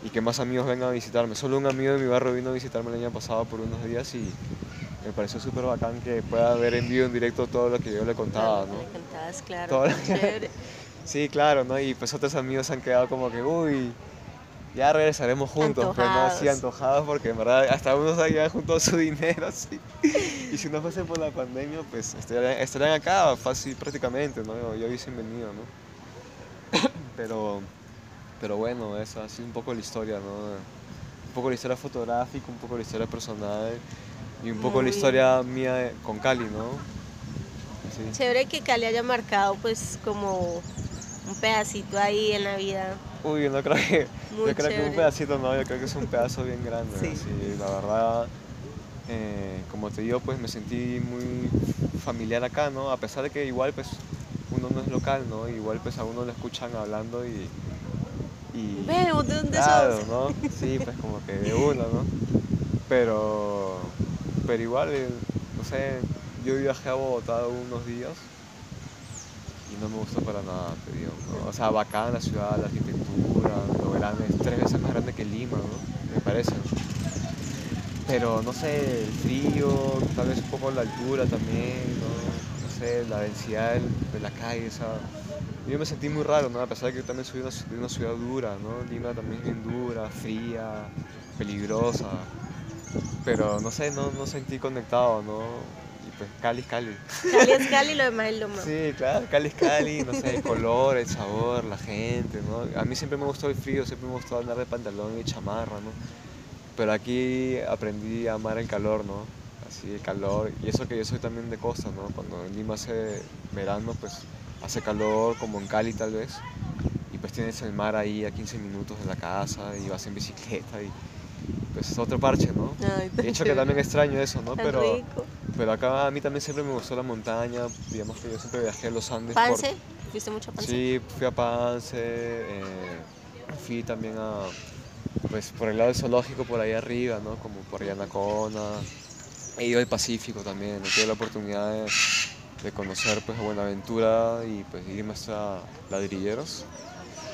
y que más amigos vengan a visitarme. Solo un amigo de mi barrio vino a visitarme el año pasado por unos días y me pareció súper bacán que pueda ver en vivo, en directo todo lo que yo le contaba, ¿no? Me contabas, claro. Todo lo-. Sí, claro, ¿no? Y pues otros amigos han quedado como que, uy, ya regresaremos juntos, pues, ¿no? Sí, Antojados. porque en verdad hasta unos habían juntado su dinero, sí. Y si no fuese por la pandemia, pues estarían, estarían acá fácil prácticamente, ¿no? Yo hubiesen venido, ¿no? Pero, pero bueno, esa ha sido un poco la historia, ¿no? Un poco la historia fotográfica, un poco la historia personal y un poco Muy la bien. historia mía con Cali, ¿no? Sí. Chévere que Cali haya marcado pues como un pedacito ahí en la vida. Uy, no creo que, Muy yo creo que un pedacito no, yo creo que es un pedazo bien grande. Sí. La verdad, eh, como te digo, pues me sentí muy familiar acá, ¿no? A pesar de que igual pues uno no es local, ¿no? Igual pues a uno lo escuchan hablando y... y Ve, ¿vos ¿de dónde claro, sos? ¿no? Sí, pues como que de uno, ¿no? Pero, pero igual, eh, no sé, yo viajé a Bogotá unos días y no me gustó para nada, te digo. O sea, bacán la ciudad, la arquitectura, lo grande, es tres veces más grande que Lima, ¿no? Me parece. Pero no sé, el frío, tal vez un poco la altura también, ¿no? No sé, la densidad de la calle, o sea, yo me sentí muy raro, ¿no? A pesar de que yo también soy de una ciudad dura, ¿no? Lima también es bien dura, fría, peligrosa. Pero no sé, no, no sentí conectado, ¿no? Pues Cali es Cali. Cali es Cali, lo demás es lo más. Sí, claro, Cali es Cali, no sé, el color, el sabor, la gente, ¿no? A mí siempre me gustó el frío, siempre me gustó andar de pantalón y chamarra, ¿no? Pero aquí aprendí a amar el calor, ¿no? Así, el calor, y eso que yo soy también de costa, ¿no? Cuando en Lima hace verano, pues hace calor, como en Cali tal vez, y pues tienes el mar ahí a 15 minutos de la casa y vas en bicicleta y pues es otro parche, ¿no? Ay, De hecho que también extraño eso, ¿no? tan Pero, rico. pero acá a mí también siempre me gustó la montaña, digamos que yo siempre viajé a los Andes. por- ¿Pance? ¿Fuiste mucho a Pance? Sí, fui a Pance, eh, fui también a, pues por el lado del zoológico por ahí arriba, ¿no? Como por Yanacona. He ido al Pacífico también, he tenido la oportunidad de, de conocer pues a Buenaventura y pues irme hasta Ladrilleros.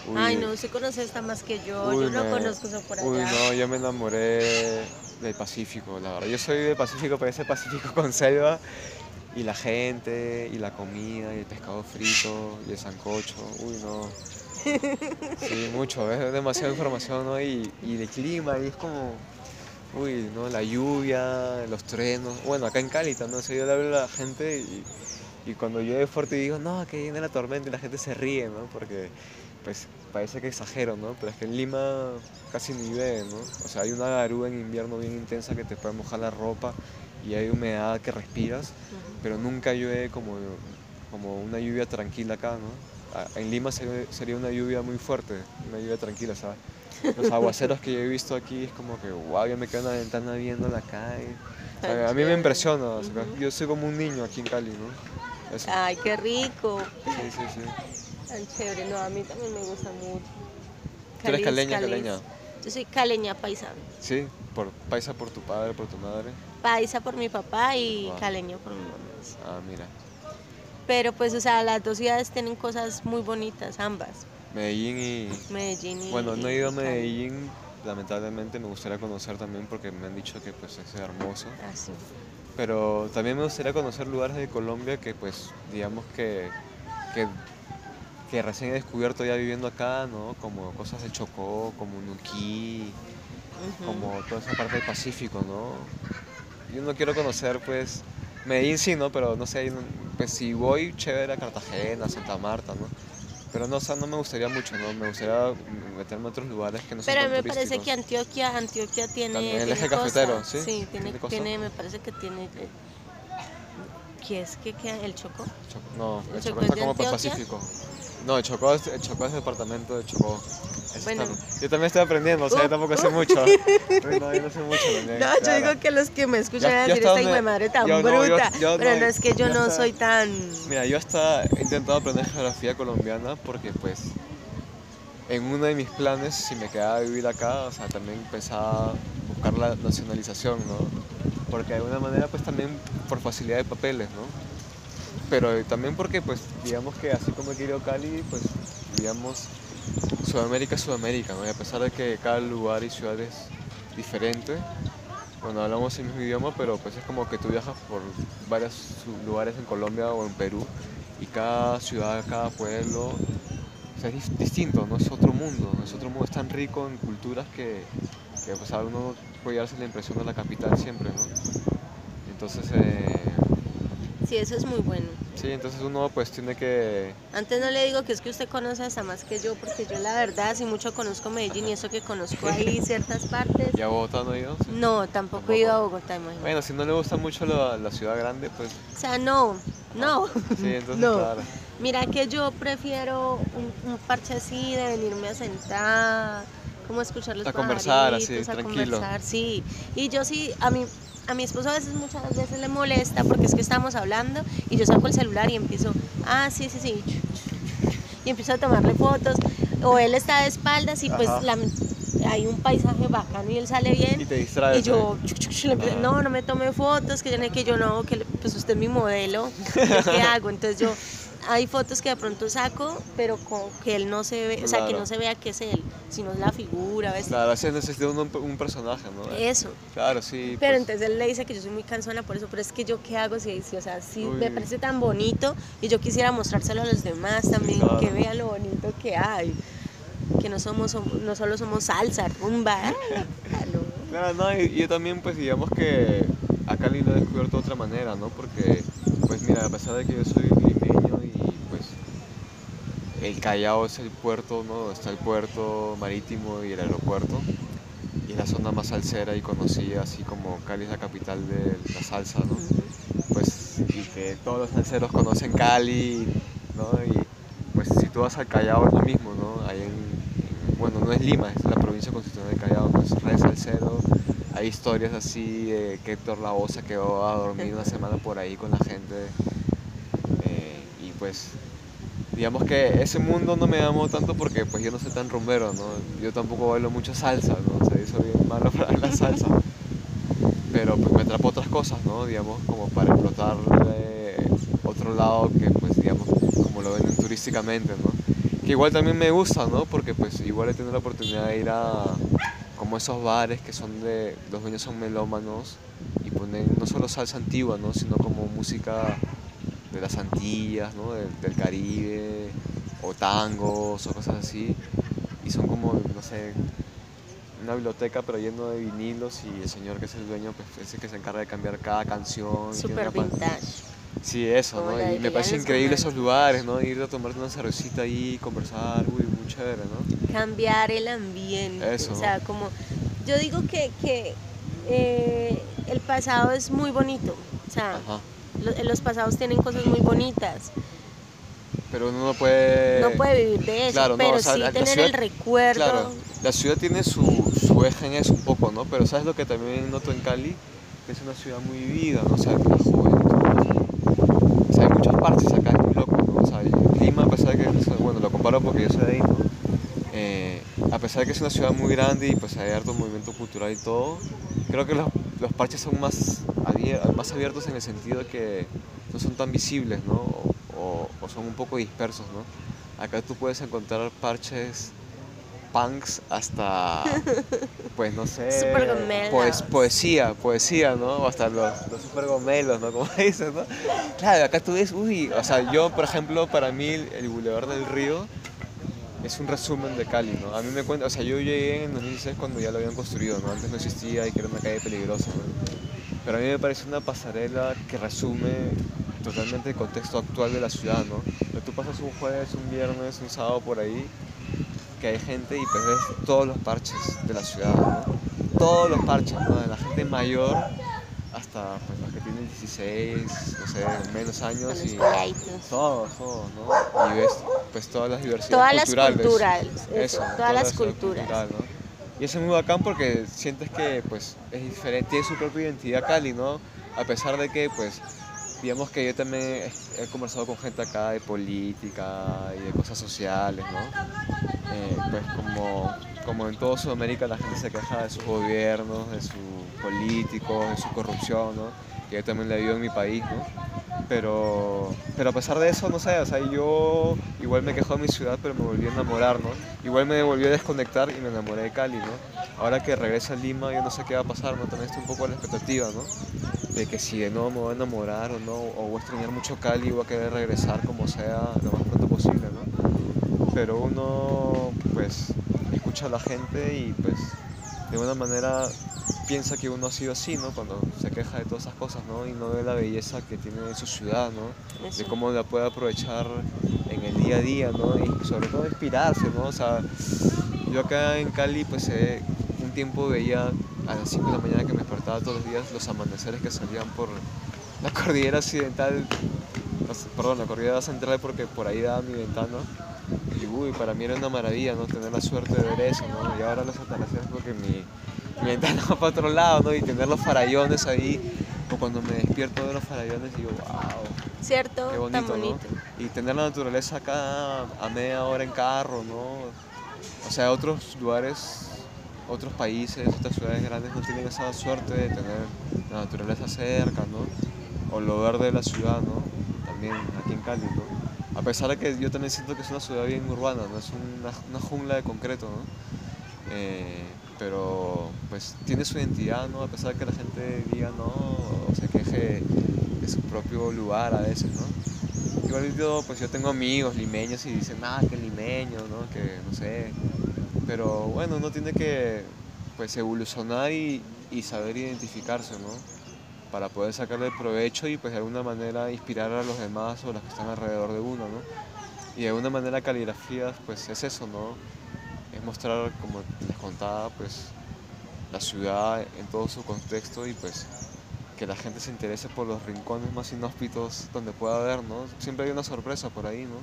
Uy, Ay, no, usted conoce esta más que yo. uy, yo no me- conozco eso por allá. Uy, no, yo me enamoré del Pacífico, la verdad. Yo soy del Pacífico, pero ese Pacífico con selva. Y la gente, y la comida, y el pescado frito, y el sancocho. Uy, no. Sí, mucho, es demasiada información, ¿no? Y, y el clima, y es como. Uy, ¿no? La lluvia, los truenos. Bueno, acá en Cali también, o sea, yo le hablo a la gente y, y cuando llueve fuerte y digo, no, que viene la tormenta y la gente se ríe, ¿no? Porque pues parece que exagero, ¿no? Pero es que en Lima casi ni llueve, ¿no? O sea, hay una garúa en invierno bien intensa que te puede mojar la ropa y hay humedad que respiras, pero nunca llueve como, como una lluvia tranquila acá, ¿no? En Lima sería, una lluvia muy fuerte, una lluvia tranquila, ¿sabes? Los aguaceros que yo he visto aquí es como que, wow, yo me quedo en la ventana viendo la calle. O sea, Tan a mí me impresiona, o sea, Ujú. yo soy como un niño aquí en Cali, ¿no? Eso. Ay, qué rico. Sí, sí, sí. Tan chévere. No, a mí también me gusta mucho. ¿Tú eres caleña, caleña? Yo soy caleña paisa. Sí, por paisa por tu padre, por tu madre. Paisa por mi papá y Wow. caleña por mi mamá. Ah, mira. Pero pues, o sea, las dos ciudades tienen cosas muy bonitas, ambas. Medellín y... Medellín y Bueno, no he ido a. Medellín, lamentablemente me gustaría conocer también porque me han dicho que pues es hermoso. Ah, sí. Pero también me gustaría conocer lugares de Colombia que pues digamos que, que, que recién he descubierto ya viviendo acá, ¿no? Como cosas de Chocó, como Nuquí, como toda esa parte del Pacífico, ¿no? Yo no quiero conocer, pues, Medellín sí, ¿no? Pero no sé, pues si voy, chévere a Cartagena, Santa Marta, ¿no? Pero no, o sea, no me gustaría mucho, ¿no? Me gustaría meterme en otros lugares que no Pero son tan me parece que. Antioquia, Antioquia tiene. También el eje cafetero, ¿sí? Sí, tiene, ¿Tiene me parece que tiene. eh, ¿Qué es que queda? ¿El Chocó? Choco- no, ¿El el Chocó Chocó es está como por? Pacífico. No, Chocó es, Chocó es el departamento de Chocó. Bueno. está- yo también estoy aprendiendo, o sea, yo tampoco sé mucho. Uy, no, yo no sé mucho también. No, yo digo que los que me escuchan van a decir esta de madre tan yo no, yo- bruta. yo pero no, no es que yo no soy tan. Mira, yo hasta he intentado aprender geografía colombiana porque pues en uno de mis planes, si me quedaba a vivir acá, o sea, también pensaba buscar la nacionalización, ¿no? Porque de alguna manera pues también por facilidad de papeles, ¿no? Pero también porque pues digamos que así como querido Cali, pues digamos Sudamérica es Sudamérica, ¿no? Y a pesar de que cada lugar y ciudad es diferente, bueno, hablamos el mismo idioma, pero pues es como que tú viajas por varios lugares en Colombia o en Perú y cada ciudad, cada pueblo o sea, es dis- distinto, no es otro mundo, es otro mundo, es tan rico en culturas que, que pues, a uno puede llevarse la impresión de la capital siempre, ¿no? Entonces, eh, Sí, eso es muy bueno. sí, entonces uno pues tiene que... Antes no le digo que es que usted conoce hasta más que yo, porque yo la verdad sí mucho conozco Medellín y eso que conozco ahí ciertas partes. ¿Ya a Bogotá no ha ido? Sí. No, tampoco he ido a Bogotá, imagínate. Bueno, si no le gusta mucho la, la ciudad grande, pues O sea, no, no. sí, entonces No. claro. Mira que yo prefiero un, un parche así de venirme a sentar, como escuchar los A conversar, así, a tranquilo. conversar, sí. Y yo sí, a mi, a mi esposo a veces muchas veces le molesta porque es que estamos hablando y yo saco el celular y empiezo, ah, sí, sí, sí, y empiezo a tomarle fotos. O él está de espaldas y pues la- hay un paisaje bacano y él sale bien. Y te distraes. Y yo, le Ajá. no, no me tome fotos, que yo no, que yo no, que pues usted es mi modelo, ¿yo ¿qué hago? Entonces yo, hay fotos que de pronto saco, pero con que él no se ve, o sea, que no se vea que es él, sino es la figura, ¿ves? Claro, así necesita un, un personaje, ¿no? Eso. Claro, sí. Pero pues, entonces él le dice que yo soy muy cansona por eso, pero es que yo qué hago si, si o sea, si me parece tan bonito y yo quisiera mostrárselo a los demás también, claro. que vean lo bonito que hay, que no somos, som- no solo somos salsa, rumba. Claro, no, y, yo también, pues digamos que a Cali lo he descubierto de otra manera, ¿no? Porque, pues mira, a pesar de que yo soy el Callao es el puerto, ¿no? Está el puerto marítimo y el aeropuerto. Y es la zona más salsera y conocida, así como Cali es la capital de la salsa, ¿no? Pues, y que todos los salseros conocen Cali, ¿no? Y pues si tú vas al Callao es lo mismo, ¿no? Ahí en, en- bueno, no es Lima, es la provincia constitucional del Callao, no es re salsero. Hay historias así de que Héctor Lavoe quedó a dormir una semana por ahí con la gente. eh, y pues, digamos que ese mundo no me llamó tanto porque pues yo no soy tan rumbero, ¿no? Yo tampoco bailo mucho salsa, ¿no? O sea, yo soy bien malo para la salsa. Pero pues me atrapó otras cosas, ¿no? Digamos, como para explotar eh, otro lado que pues digamos, como lo venden turísticamente, ¿no? Que igual también me gusta, ¿no? Porque pues igual he tenido la oportunidad de ir a como esos bares que son de, los dueños son melómanos y ponen no solo salsa antigua, ¿no? Sino como música de las Antillas, ¿no? Del, del Caribe, o tangos, o cosas así. Y son como, no sé, una biblioteca pero lleno de vinilos y el señor que es el dueño pues es el que se encarga de cambiar cada canción. Super vintage. Sí, eso, Como ¿no? Y me parece increíble esos lugares, ¿no? Ir a tomarte una cervecita ahí, conversar, uy, muy chévere, ¿no? cambiar el ambiente. Eso. O sea, como yo digo que, que eh, el pasado es muy bonito. O sea, Ajá. Lo- los pasados tienen cosas muy bonitas. Pero uno no puede... no puede vivir de eso, claro, no, pero o sea, sí la- la tener ciudad- el recuerdo. Claro, la ciudad tiene su, su eje en eso un poco, ¿no? Pero ¿sabes lo que también noto en Cali? Que es una ciudad muy vivida, ¿no? O sea, la juventud. O sea, hay muchos parches acá, es muy loco, ¿no? O sea, Lima, a pesar de que, bueno, lo comparo porque yo soy de ahí, ¿no? Eh, a pesar de que es una ciudad muy grande y pues hay harto movimiento cultural y todo, creo que los, los parches son más, más abiertos en el sentido de que no son tan visibles, ¿no? O, o- o son un poco dispersos, ¿no? Acá tú puedes encontrar parches punks hasta, pues no sé, pues, poesía, poesía, ¿no? O hasta los, los super gomelos, ¿no? Como dices, ¿no? Claro, acá tú ves, uy, o sea, yo, por ejemplo, para mí el, el Boulevard del Río es un resumen de Cali, ¿no? A mí me cuenta, o sea, yo llegué en 2016 cuando ya lo habían construido, ¿no? Antes no existía y que era una calle peligrosa, ¿no? Pero a mí me parece una pasarela que resume totalmente el contexto actual de la ciudad, ¿no? tú pasas un jueves, un viernes, un sábado por ahí, que hay gente y pues ves todos los parches de la ciudad, ¿no? Todos los parches, ¿no? De la gente mayor hasta pues, 16, no sé, menos años y todos, todos, ¿no? Y ves pues todas las diversidades todas culturales. Las culturales eso, todas, las culturas. Y eso es muy bacán porque sientes que pues es diferente, tiene su propia identidad Cali, ¿no? A pesar de que pues digamos que yo también he, conversado con gente acá de política y de cosas sociales, ¿no? Eh, pues como, como en toda Sudamérica la gente se queja de sus gobiernos, de sus políticos, de su corrupción, ¿no? Que yo también la vivo en mi país, ¿no? Pero, pero a pesar de eso, no sé, o sea, yo igual me quejo de mi ciudad, pero me volví a enamorar, ¿no? Igual me volví a desconectar y me enamoré de Cali, ¿no? Ahora que regreso a Lima, yo no sé qué va a pasar, ¿no? También estoy un poco a la expectativa, ¿no? De que si de nuevo me voy a enamorar o no, o voy a extrañar mucho Cali voy a querer regresar como sea lo más pronto posible, ¿no? Pero uno, pues, escucha a la gente y, pues, de una manera piensa que uno ha sido así, ¿no? Cuando se queja de todas esas cosas, ¿no? Y no ve la belleza que tiene su ciudad, ¿no? De cómo la puede aprovechar en el día a día, ¿no? Y sobre todo inspirarse, ¿no? O sea, yo acá en Cali, pues eh, un tiempo veía a las 5 de la mañana que me despertaba todos los días los amaneceres que salían por la cordillera occidental, perdón, la cordillera central porque por ahí daba mi ventana. Y uy, para mí era una maravilla, ¿no? Tener la suerte de ver eso, ¿no? Y ahora los atardeceres porque mi mi ventana para otro lado, ¿no? Y tener los farallones ahí, o cuando me despierto de los farallones digo, wow. ¿Cierto? Qué bonito, bonito. Y tener la naturaleza acá a media hora en carro, ¿no? O sea, otros lugares, otros países, otras ciudades grandes no tienen esa suerte de tener la naturaleza cerca, ¿no? O lo verde de la ciudad, ¿no? También aquí en Cali, ¿no? A pesar de que yo también siento que es una ciudad bien urbana, ¿no? Es una, una jungla de concreto, ¿no? Eh, pero pues tiene su identidad, ¿no? A pesar de que la gente diga no, o se queje de su propio lugar a veces, ¿no? Igual yo, pues yo tengo amigos limeños y dicen, ah, que limeño, ¿no? Que no sé. Pero bueno, uno tiene que pues evolucionar y, y saber identificarse, ¿no? Para poder sacarle provecho y pues de alguna manera inspirar a los demás o los que están alrededor de uno, ¿no? Y de alguna manera caligrafía pues es eso, ¿no? Es mostrar, como les contaba, pues la ciudad en todo su contexto y pues que la gente se interese por los rincones más inhóspitos donde pueda haber, ¿no? Siempre hay una sorpresa por ahí, ¿no?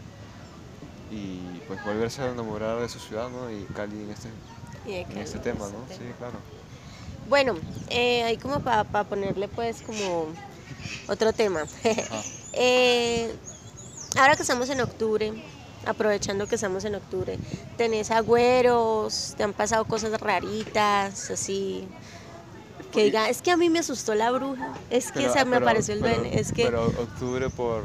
Y pues volverse a enamorar de su ciudad, ¿no? Y Cali en este, en este tema, ¿no? Sí, claro. Bueno, eh, ahí como para ponerle pues como otro tema. eh, ahora que estamos en octubre, aprovechando que estamos en octubre, tenés agüeros, te han pasado cosas raritas, así, que diga, es que a mí me asustó la bruja, es que se me apareció el duende, es que... Pero octubre por...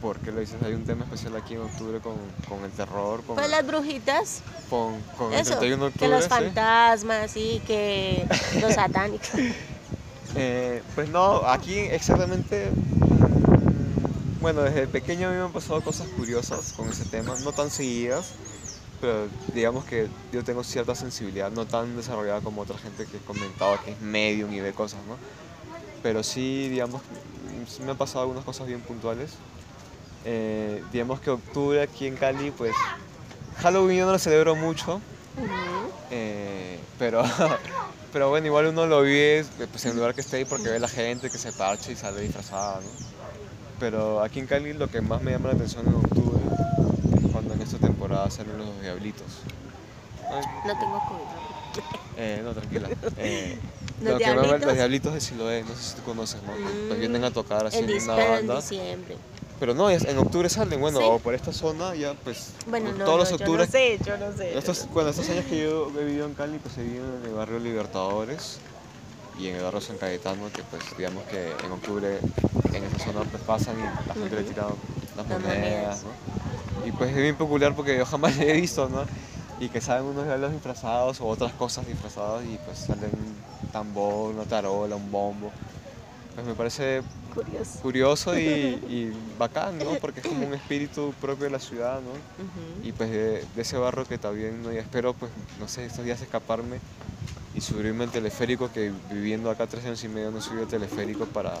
¿Por qué lo dices? Hay un tema especial aquí en octubre con, con el terror. Con pues las brujitas. Con, con el 31 de octubre. Que los fantasmas, y que los satánicos. Eh, pues no, aquí exactamente bueno, desde pequeño a mí me han pasado cosas curiosas con ese tema, no tan seguidas, pero digamos que yo tengo cierta sensibilidad, no tan desarrollada como otra gente que he comentado que es medium y ve cosas, ¿no? Pero sí, digamos, me han pasado algunas cosas bien puntuales. Eh, digamos que octubre aquí en Cali, pues Halloween yo no lo celebro mucho, eh, pero, pero bueno, igual uno lo vive pues, en el lugar que esté ahí porque ve la gente que se parche y sale disfrazada, ¿no? Pero aquí en Cali lo que más me llama la atención en octubre es cuando en esta temporada salen los diablitos. No tengo COVID. Eh, no, tranquila. Eh, ¿Los, diablitos? los diablitos de Siloé, no sé si tú conoces, ¿no? los mm, vienen a tocar así en, una banda. En diciembre. Pero no, en octubre salen, bueno, o por esta zona ya pues bueno, no, todos los octubres. Yo no sé, yo no sé. Estos, bueno, estos años que yo he vivido en Cali, pues he vivido en el barrio Libertadores y en el barrio San Cayetano, que pues digamos que en octubre en esa zona pues pasan y la gente le tira las monedas, ¿no? Y pues es bien popular porque yo jamás le he visto, ¿no? Y que salen unos diablos disfrazados o otras cosas disfrazadas y pues salen un tambor, una tarola, un bombo. pues me parece Curioso. curioso y, y bacán, ¿no? Porque es como un espíritu propio de la ciudad, ¿no? Ujú. Y pues de, de ese barrio que también, ¿no? Y espero, pues, no sé, estos días escaparme y subirme al teleférico, que viviendo acá tres años y medio no subí al teleférico para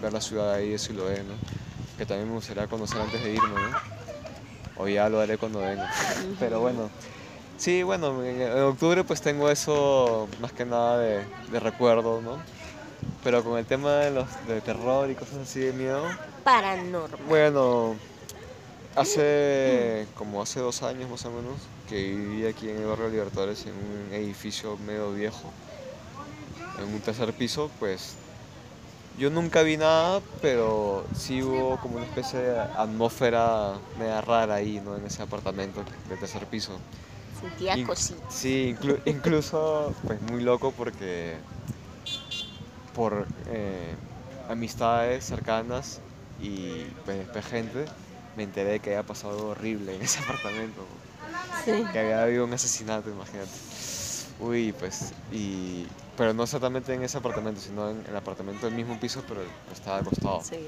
ver la ciudad ahí de Siloé, ¿no? Que también me gustaría conocer antes de irme, ¿no? O ya lo haré cuando venga. Pero bueno, sí, bueno, en, en octubre pues tengo eso más que nada de, de recuerdo, ¿no? Pero con el tema de los de terror y cosas así de miedo, Paranormal. bueno, hace como hace dos años más o menos que viví aquí en el barrio Libertadores en un edificio medio viejo, en un tercer piso, pues yo nunca vi nada, pero sí hubo como una especie de atmósfera media rara ahí, ¿no? En ese apartamento de tercer piso. Sentía In- cositas. Sí, inclu- incluso pues muy loco porque por eh, amistades cercanas y pues gente me enteré que había pasado algo horrible en ese apartamento, Sí. que había habido un asesinato, imagínate. Uy, pues, y, pero no exactamente en ese apartamento, sino en el apartamento del mismo piso, pero estaba al costado. Sí.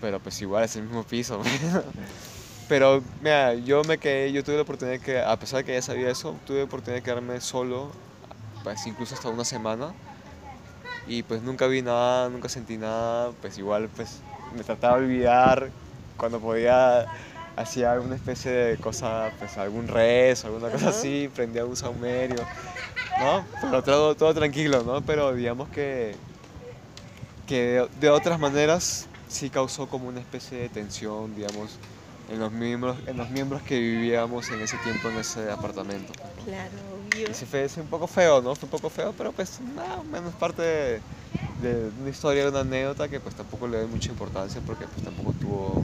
Pero pues igual es el mismo piso. Pero mira, yo me quedé, yo tuve la oportunidad que, a pesar de que ya sabía eso, tuve la oportunidad de quedarme solo, pues incluso hasta una semana. Y pues nunca vi nada, nunca sentí nada, pues igual pues me trataba de olvidar cuando podía, hacía alguna especie de cosa, pues algún rezo, alguna cosa así, prendía un saumerio, ¿no? Pero todo, todo tranquilo, ¿no? Pero digamos que, que de, de otras maneras sí causó como una especie de tensión, digamos, en los miembros, en los miembros que vivíamos en ese tiempo en ese apartamento. ¿no? Claro, obvio. Y sí fue, sí, un poco feo, ¿no? Fue un poco feo, pero pues nada, menos parte de, de una historia, de una anécdota que pues tampoco le doy mucha importancia porque pues tampoco tuvo,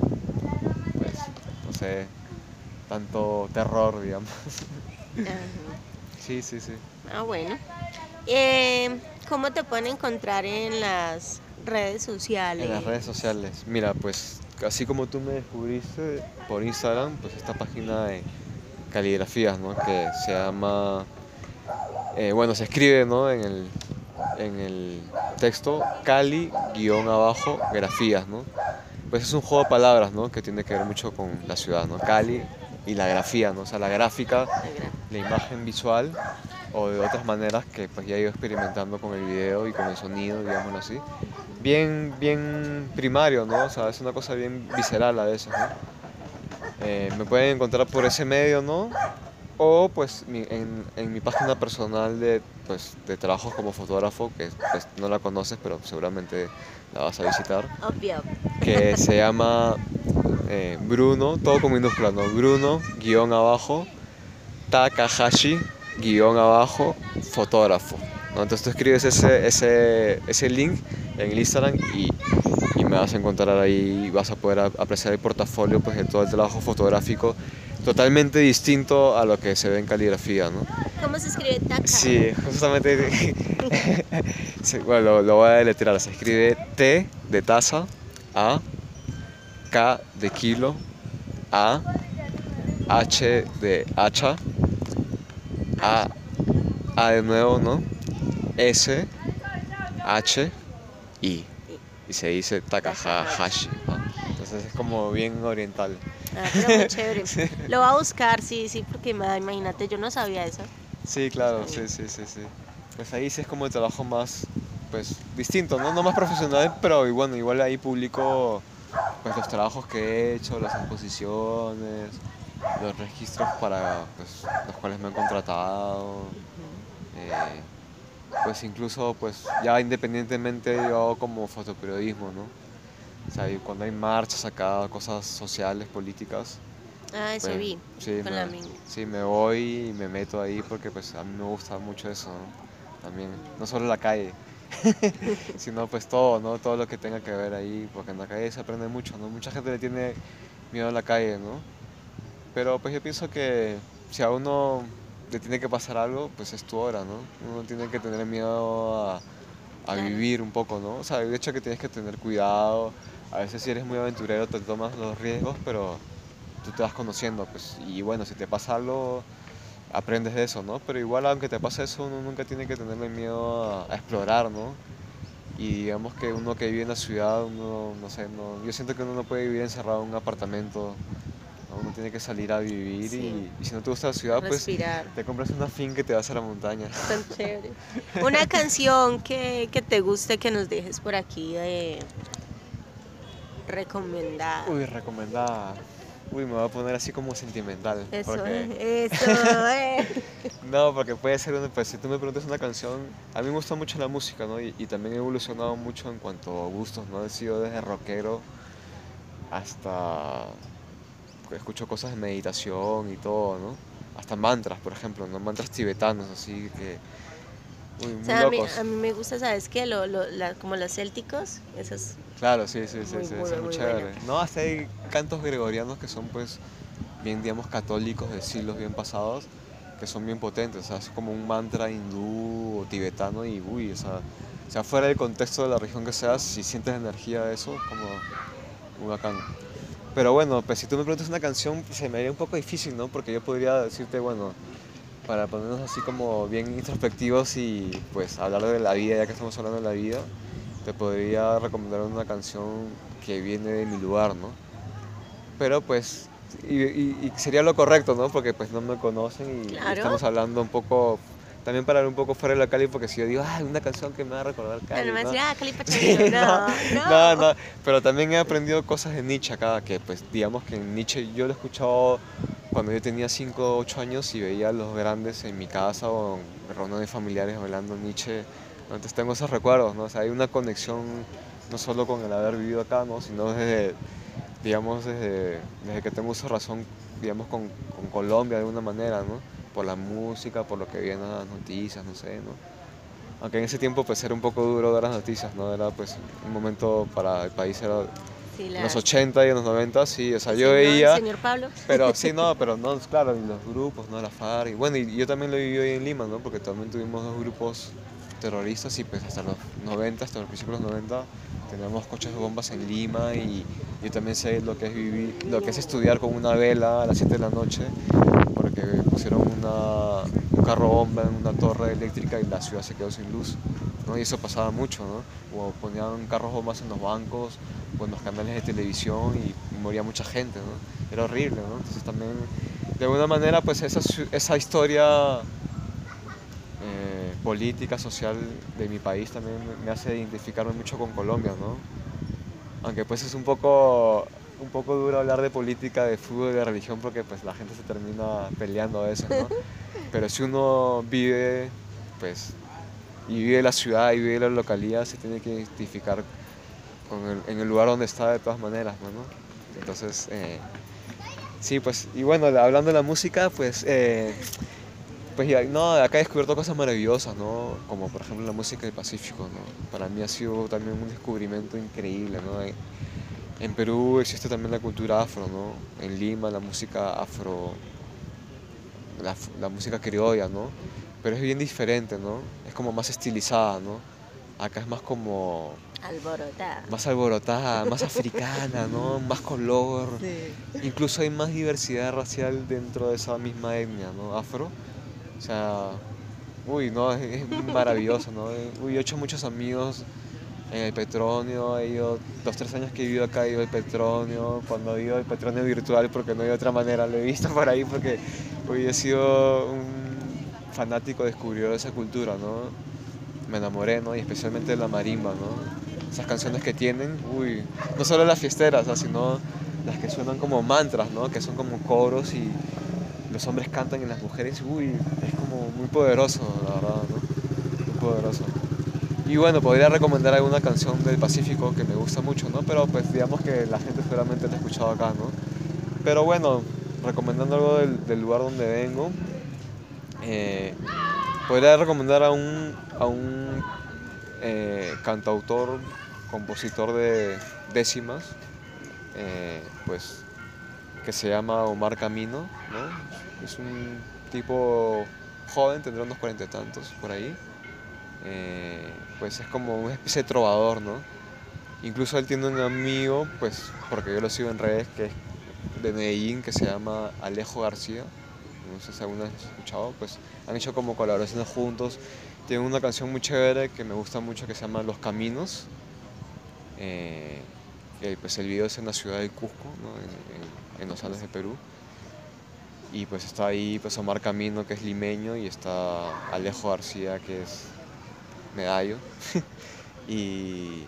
sé, tanto terror, digamos. Ajá. Sí, sí, sí. Ah, bueno. Eh, ¿Cómo te pueden encontrar en las redes sociales? En las redes sociales. Mira, pues así como tú me descubriste por Instagram, pues esta página de caligrafías, ¿no? Que se llama, eh, bueno, se escribe, ¿no? En el, en el texto cali guion abajo grafías, ¿no? Pues es un juego de palabras, ¿no? Que tiene que ver mucho con la ciudad, ¿no? Cali y la grafía, ¿no? O sea, la gráfica, La imagen visual o de otras maneras que pues ya he ido experimentando con el video y con el sonido, digámoslo así. Bien, bien primario, ¿no? O sea, es una cosa bien visceral a veces, ¿no? Eh, me pueden encontrar por ese medio, ¿no? O pues mi- en, en mi página personal de, pues, de trabajo como fotógrafo, que pues, no la conoces, pero seguramente la vas a visitar, Obvio. que se llama eh, Bruno, todo con minúscula, ¿no? Bruno, guion abajo, Takahashi, guion abajo, fotógrafo. ¿no? Entonces tú escribes ese, ese, ese link en el Instagram y, y me vas a encontrar ahí vas a poder apreciar el portafolio pues, de todo el trabajo fotográfico totalmente distinto a lo que se ve en caligrafía, ¿no? ¿Cómo se escribe taca? Sí, justamente. Sí, bueno, lo, lo voy a deletrear. Se escribe T de taza, A, K de kilo, A, H de hacha, A, A de nuevo, ¿no? S, H, I. Y se dice Takahashi. ¿no? Entonces es como bien oriental. Ah, pero muy chévere. Lo voy a buscar, sí, sí, porque ma- imagínate, yo no sabía eso. Sí, claro, sí, sí, sí, sí. Pues ahí sí es como el trabajo más, pues, distinto, ¿no? No más profesional, pero y bueno, igual ahí publico, pues, los trabajos que he hecho, las exposiciones, los registros para, pues, los cuales me han contratado. eh, pues incluso, pues, ya independientemente yo hago como fotoperiodismo, ¿no? O sea, cuando hay marchas acá, cosas sociales, políticas, Ah, eso pues, vi. Sí, con me, la sí, me voy y me meto ahí porque pues a mí me gusta mucho eso, ¿no? También, no solo la calle, sino pues todo, ¿no? Todo lo que tenga que ver ahí, porque en la calle se aprende mucho, ¿no? Mucha gente le tiene miedo a la calle, ¿no? Pero pues yo pienso que si a uno le tiene que pasar algo, pues es tu hora, ¿no? Uno tiene que tener miedo a, a Claro. vivir un poco, ¿no? O sea, de hecho que tienes que tener cuidado, a veces si eres muy aventurero te tomas los riesgos, pero tú te vas conociendo, pues, y bueno, si te pasa algo, aprendes de eso, ¿no? Pero igual, aunque te pase eso, uno nunca tiene que tenerle miedo a, a explorar, ¿no? Y digamos que uno que vive en la ciudad, uno, no sé, no, yo siento que uno no puede vivir encerrado en un apartamento. ¿no? Uno tiene que salir a vivir Sí. y, y si no te gusta la ciudad, Respirar. pues te compras una finca que te vas a la montaña. Tan chévere. Una canción que, que te guste que nos dejes por aquí de recomendada. Uy, recomendada. Uy, me voy a poner así como sentimental. Eso, porque- eso, eh. No, porque puede ser, una- pues si tú me preguntas una canción, a mí me gusta mucho la música, ¿no? Y, y también he evolucionado mucho en cuanto a gustos, ¿no? He sido desde rockero hasta... pues, escucho cosas de meditación y todo, ¿no? Hasta mantras, por ejemplo, ¿no? Mantras tibetanos, así que... Uy, O muy sea, a mí, locos. a mí me gusta, ¿sabes qué? Lo, lo- la- como los célticos, esos. Claro, sí, sí, sí, Muy, sí, muy, muy muy chévere. bueno. No, hasta hay cantos gregorianos que son pues bien, digamos, católicos de siglos bien pasados, que son bien potentes, o sea, es como un mantra hindú o tibetano y uy, o sea, o sea, fuera del contexto de la religión que seas, si sientes energía de eso, es como un bacán. Pero bueno, pues si tú me preguntas una canción, pues, se me haría un poco difícil, ¿no? Porque yo podría decirte, bueno, para ponernos así como bien introspectivos y pues hablar de la vida, ya que estamos hablando de la vida, te podría recomendar una canción que viene de mi lugar, ¿no? Pero pues, y, y- y sería lo correcto, ¿no? Porque pues no me conocen y, estamos hablando un poco, también para hablar un poco fuera de la Cali, porque si yo digo, ay, una canción que me va a recordar Cali, Bueno, me ¿no? decir, ah, Cali Sí, Pachanguero. No, no, no. no, pero también he aprendido cosas de Nietzsche acá, que pues digamos que en Nietzsche yo lo he escuchado cuando yo tenía 5 o 8 años y veía a los grandes en mi casa o en reuniones familiares hablando Nietzsche, entonces tengo esos recuerdos, ¿no? O hay una conexión no solo con el haber vivido acá, ¿no? Sino desde, digamos, desde, desde que tengo de razón, digamos, con, con Colombia de alguna manera, ¿no? Por la música, por lo que vienen las noticias, no sé, ¿no? Aunque en ese tiempo pues era un poco duro ver las noticias, ¿no? Era pues un momento para el país, era Sí, en los 80 y en los 90, sí, o sea, yo veía, Señor Pablo. pero sí, no, pero no, claro, los grupos, ¿no? La FARC, y bueno, y yo también lo viví ahí en Lima, ¿no? Porque también tuvimos dos grupos terroristas y pues hasta los 90, hasta los principios de los 90, teníamos coches de bombas en Lima y yo también sé lo que es vivir, lo que es estudiar con una vela a las 7 de la noche, porque pusieron una, un carro bomba en una torre eléctrica y la ciudad se quedó sin luz, ¿no? Y eso pasaba mucho, ¿no? O ponían carros bombas en los bancos o en los canales de televisión y moría mucha gente, ¿no? Era horrible, ¿no? Entonces también, de alguna manera, pues esa, esa historia eh, política, social de mi país también me- me hace identificarme mucho con Colombia, ¿no? Aunque pues es un poco, un poco duro hablar de política, de fútbol, de religión, porque pues la gente se termina peleando a veces, ¿no? Pero si uno vive, pues, y vive la ciudad y vive la localidad, se tiene que identificar con el- en el lugar donde está de todas maneras, ¿no? Entonces, eh, sí, pues, y bueno, hablando de la música, pues, eh, pues no, acá he descubierto cosas maravillosas, ¿no? Como por ejemplo la música del Pacífico. Para mí ha sido también un descubrimiento increíble, ¿no? En, Perú existe también la cultura afro, ¿no? En Lima la música afro, la, la música criolla, ¿no? Pero es bien diferente, ¿no? Es como más estilizada, ¿no? Acá es más como, Alborotada. más alborotada, más africana, ¿no? Más color. Sí. Incluso hay más diversidad racial dentro de esa misma etnia, ¿no? Afro. O sea, uy, no, es, maravilloso, ¿no? Uy, yo he hecho muchos amigos en el Petronio, he ido, los tres años que he vivido acá he ido al Petronio, cuando he ido al Petronio virtual, porque no hay otra manera, lo he visto por ahí, porque uy, he sido un fanático descubridor de esa cultura, ¿no? Me enamoré, ¿no? Y especialmente de la marimba, ¿no? Esas canciones que tienen, uy, no solo las fiesteras, ¿ah? sino las que suenan como mantras, ¿no? Que son como coros y los hombres cantan y las mujeres, uy, es como muy poderoso, la verdad, ¿no? Muy poderoso. Y bueno, podría recomendar alguna canción del Pacífico que me gusta mucho, ¿no? Pero pues digamos que la gente seguramente la ha escuchado acá, ¿no? Pero bueno, recomendando algo del, del lugar donde vengo, eh, podría recomendar a un, a un eh, cantautor, compositor de décimas, eh, pues que se llama Omar Camino, ¿no? Es un tipo joven, tendrá unos cuarenta y tantos por ahí. Eh, pues es como una especie de trovador, ¿no? Incluso él tiene un amigo, pues, porque yo lo sigo en redes, que es de Medellín, que se llama Alejo García. No sé si alguna vez has escuchado, pues han hecho como colaboraciones juntos tiene una canción muy chévere que me gusta mucho que se llama Los Caminos. Eh, pues el video es en la ciudad de Cusco, en, los Andes de Perú. Y pues está ahí pues Omar Camino, que es limeño, y está Alejo García, que es medallo. y,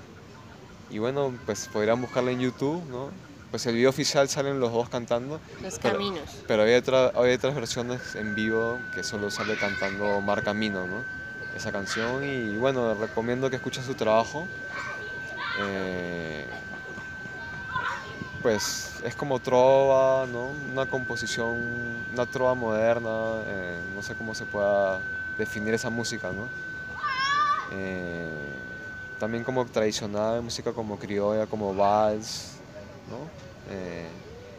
y bueno, pues podrían buscarla en YouTube, ¿no? Pues el video oficial salen los dos cantando. Los caminos. Pero hay, hay otras versiones en vivo que solo sale cantando Omar Camino, ¿no? Esa canción y bueno, recomiendo que escuchen su trabajo. Eh, pues es como trova, ¿no? Una composición, una trova moderna, eh, no sé cómo se pueda definir esa música, ¿no? Eh, también como tradicional, música como criolla, como vals, ¿no? Eh,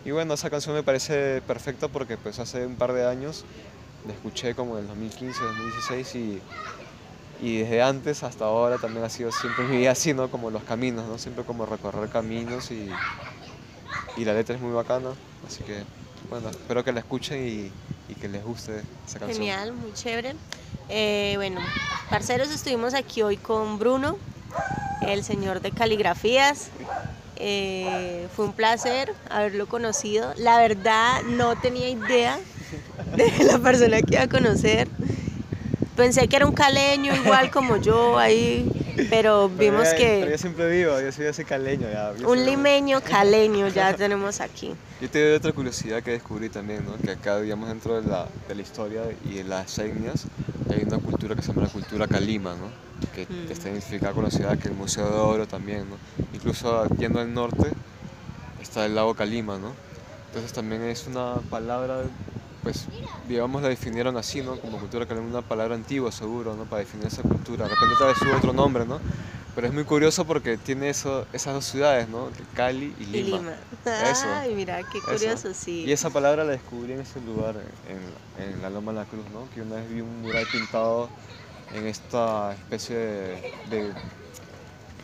y bueno, esa canción me parece perfecta porque pues hace un par de años la escuché como en el 2015, 2016 y, y desde antes hasta ahora también ha sido siempre mi vida así, ¿no? Como los caminos, ¿no? Siempre como recorrer caminos y, y la letra es muy bacana, así que bueno, espero que la escuchen y, que les guste esa canción. Genial, muy chévere. Eh, bueno, parceros, estuvimos aquí hoy con Bruno, el señor de caligrafías. Eh, fue un placer haberlo conocido. La verdad no tenía idea de la persona que iba a conocer. Pensé que era un caleño igual como yo ahí, pero vimos que... Pero yo siempre vivo, yo soy ese caleño ya. Un limeño caleño ya tenemos aquí. Yo tengo otra curiosidad que descubrí también, ¿no? que acá, digamos, dentro de la, de la historia y de las etnias, hay una cultura que se llama la cultura calima, ¿no? que mm. está identificada con la ciudad, que el Museo de Oro también, ¿no? Incluso yendo al norte está el lago Calima, ¿no? Entonces también es una palabra, pues digamos la definieron así, ¿no? Como cultura calima, una palabra antigua seguro, ¿no? Para definir esa cultura. De repente tal vez su otro nombre, ¿no? Pero es muy curioso porque tiene eso, esas dos ciudades, ¿no? Cali y Lima. Y Lima. Ay, mira, qué curioso, sí. Y esa palabra la descubrí en ese lugar, en, en la Loma de la Cruz, ¿no? Que una vez vi un mural pintado en esta especie de,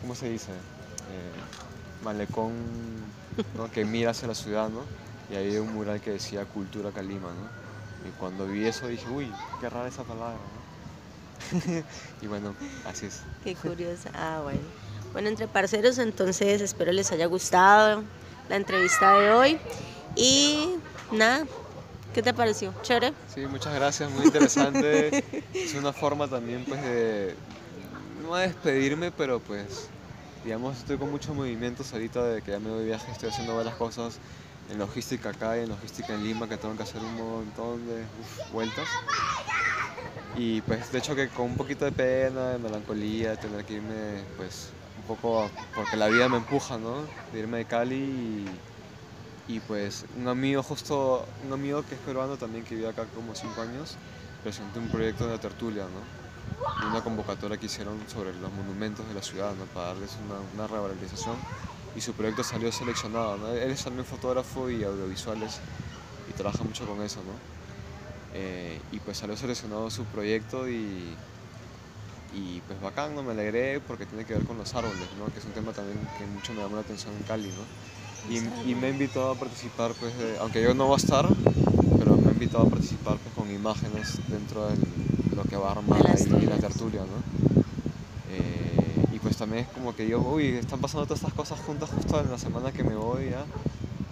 ¿cómo se dice? Eh, malecón que mira hacia la ciudad, ¿no? Y hay un mural que decía Cultura Calima, ¿no? Y cuando vi eso dije, uy, qué rara esa palabra, ¿no? y bueno, así es. Qué curiosa. Ah, bueno. Bueno, entre parceros, entonces espero les haya gustado la entrevista de hoy. Y nada, ¿Qué te pareció? ¿Chévere? Sí, muchas gracias, muy interesante. es una forma también pues de, no de despedirme, pero pues, digamos, estoy con muchos movimientos ahorita de que ya me voy de viaje, estoy haciendo varias cosas en logística acá y en logística en Lima, que tengo que hacer un montón de vueltas. Y pues de hecho que con un poquito de pena, de melancolía, tener que irme pues un poco, porque la vida me empuja, ¿no? De irme de Cali y y pues un amigo justo, un amigo que es peruano también que vive acá como cinco años, presentó un proyecto de la tertulia, ¿no? Una convocatoria que hicieron sobre los monumentos de la ciudad, ¿no? Para darles una, una revalorización y su proyecto salió seleccionado, ¿no? Él es también fotógrafo y audiovisuales y trabaja mucho con eso, ¿no? Eh, y pues salió seleccionado su proyecto y, y pues bacán, ¿no? Me alegré porque tiene que ver con los árboles, ¿no? Que es un tema también que mucho me llama la atención en Cali, ¿no? Y, me ha invitado a participar, pues, aunque yo no voy a estar, pero me ha invitado a participar pues, con imágenes dentro de lo que va a armar ahí la tertulia, ¿no? También es como que yo, uy, están pasando todas estas cosas juntas justo en la semana que me voy, ¿ya?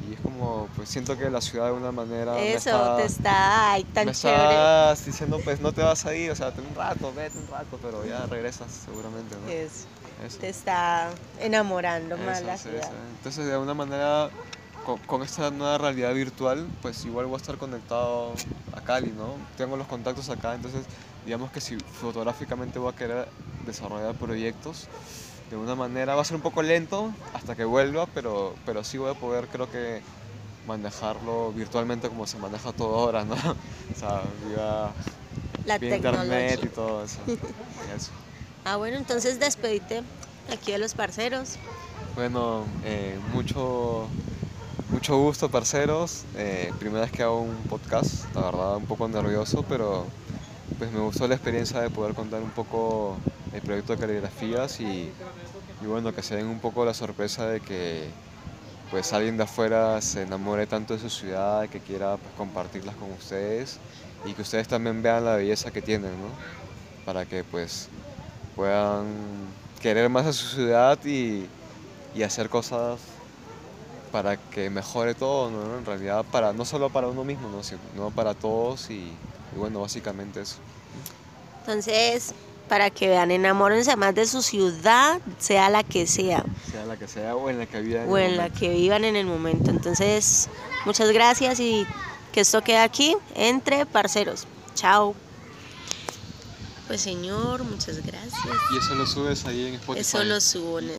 Y es como, pues siento que la ciudad de una manera... Eso, te está, ay, tan me chévere. estás diciendo, pues no te vas a ir, o sea, ten un rato, vete un rato, pero ya regresas seguramente, ¿no? te está enamorando más la ciudad. Entonces, de alguna manera, con, esta nueva realidad virtual, pues igual voy a estar conectado a Cali, ¿no? Tengo los contactos acá, entonces digamos que si fotográficamente voy a querer desarrollar proyectos, de una manera va a ser un poco lento hasta que vuelva, pero, pero sí voy a poder, creo que, manejarlo virtualmente como se maneja todo ahora, ¿no? O sea, vía, la internet y todo eso. Ah, bueno, entonces despedite aquí de los parceros. Bueno, eh, mucho, mucho gusto, parceros. Eh, primera vez que hago un podcast, la verdad, un poco nervioso, pero pues me gustó la experiencia de poder contar un poco el proyecto de caligrafías y, y bueno, que se den un poco la sorpresa de que pues alguien de afuera se enamore tanto de su ciudad, que quiera pues, compartirlas con ustedes y que ustedes también vean la belleza que tienen, ¿no? para que pues puedan querer más a su ciudad y, y hacer cosas para que mejore todo, ¿no? En realidad, para, no solo para uno mismo, ¿no? sino para todos y, y bueno, básicamente eso. Entonces, para que vean, enamórense más de su ciudad, sea la que sea. Sea la que sea o en la que vivan. O en la que vivan en el momento. Entonces, muchas gracias y que esto quede aquí entre parceros. Chao. Pues señor, muchas gracias. Y eso lo subes ahí en Spotify. Eso lo subo. en-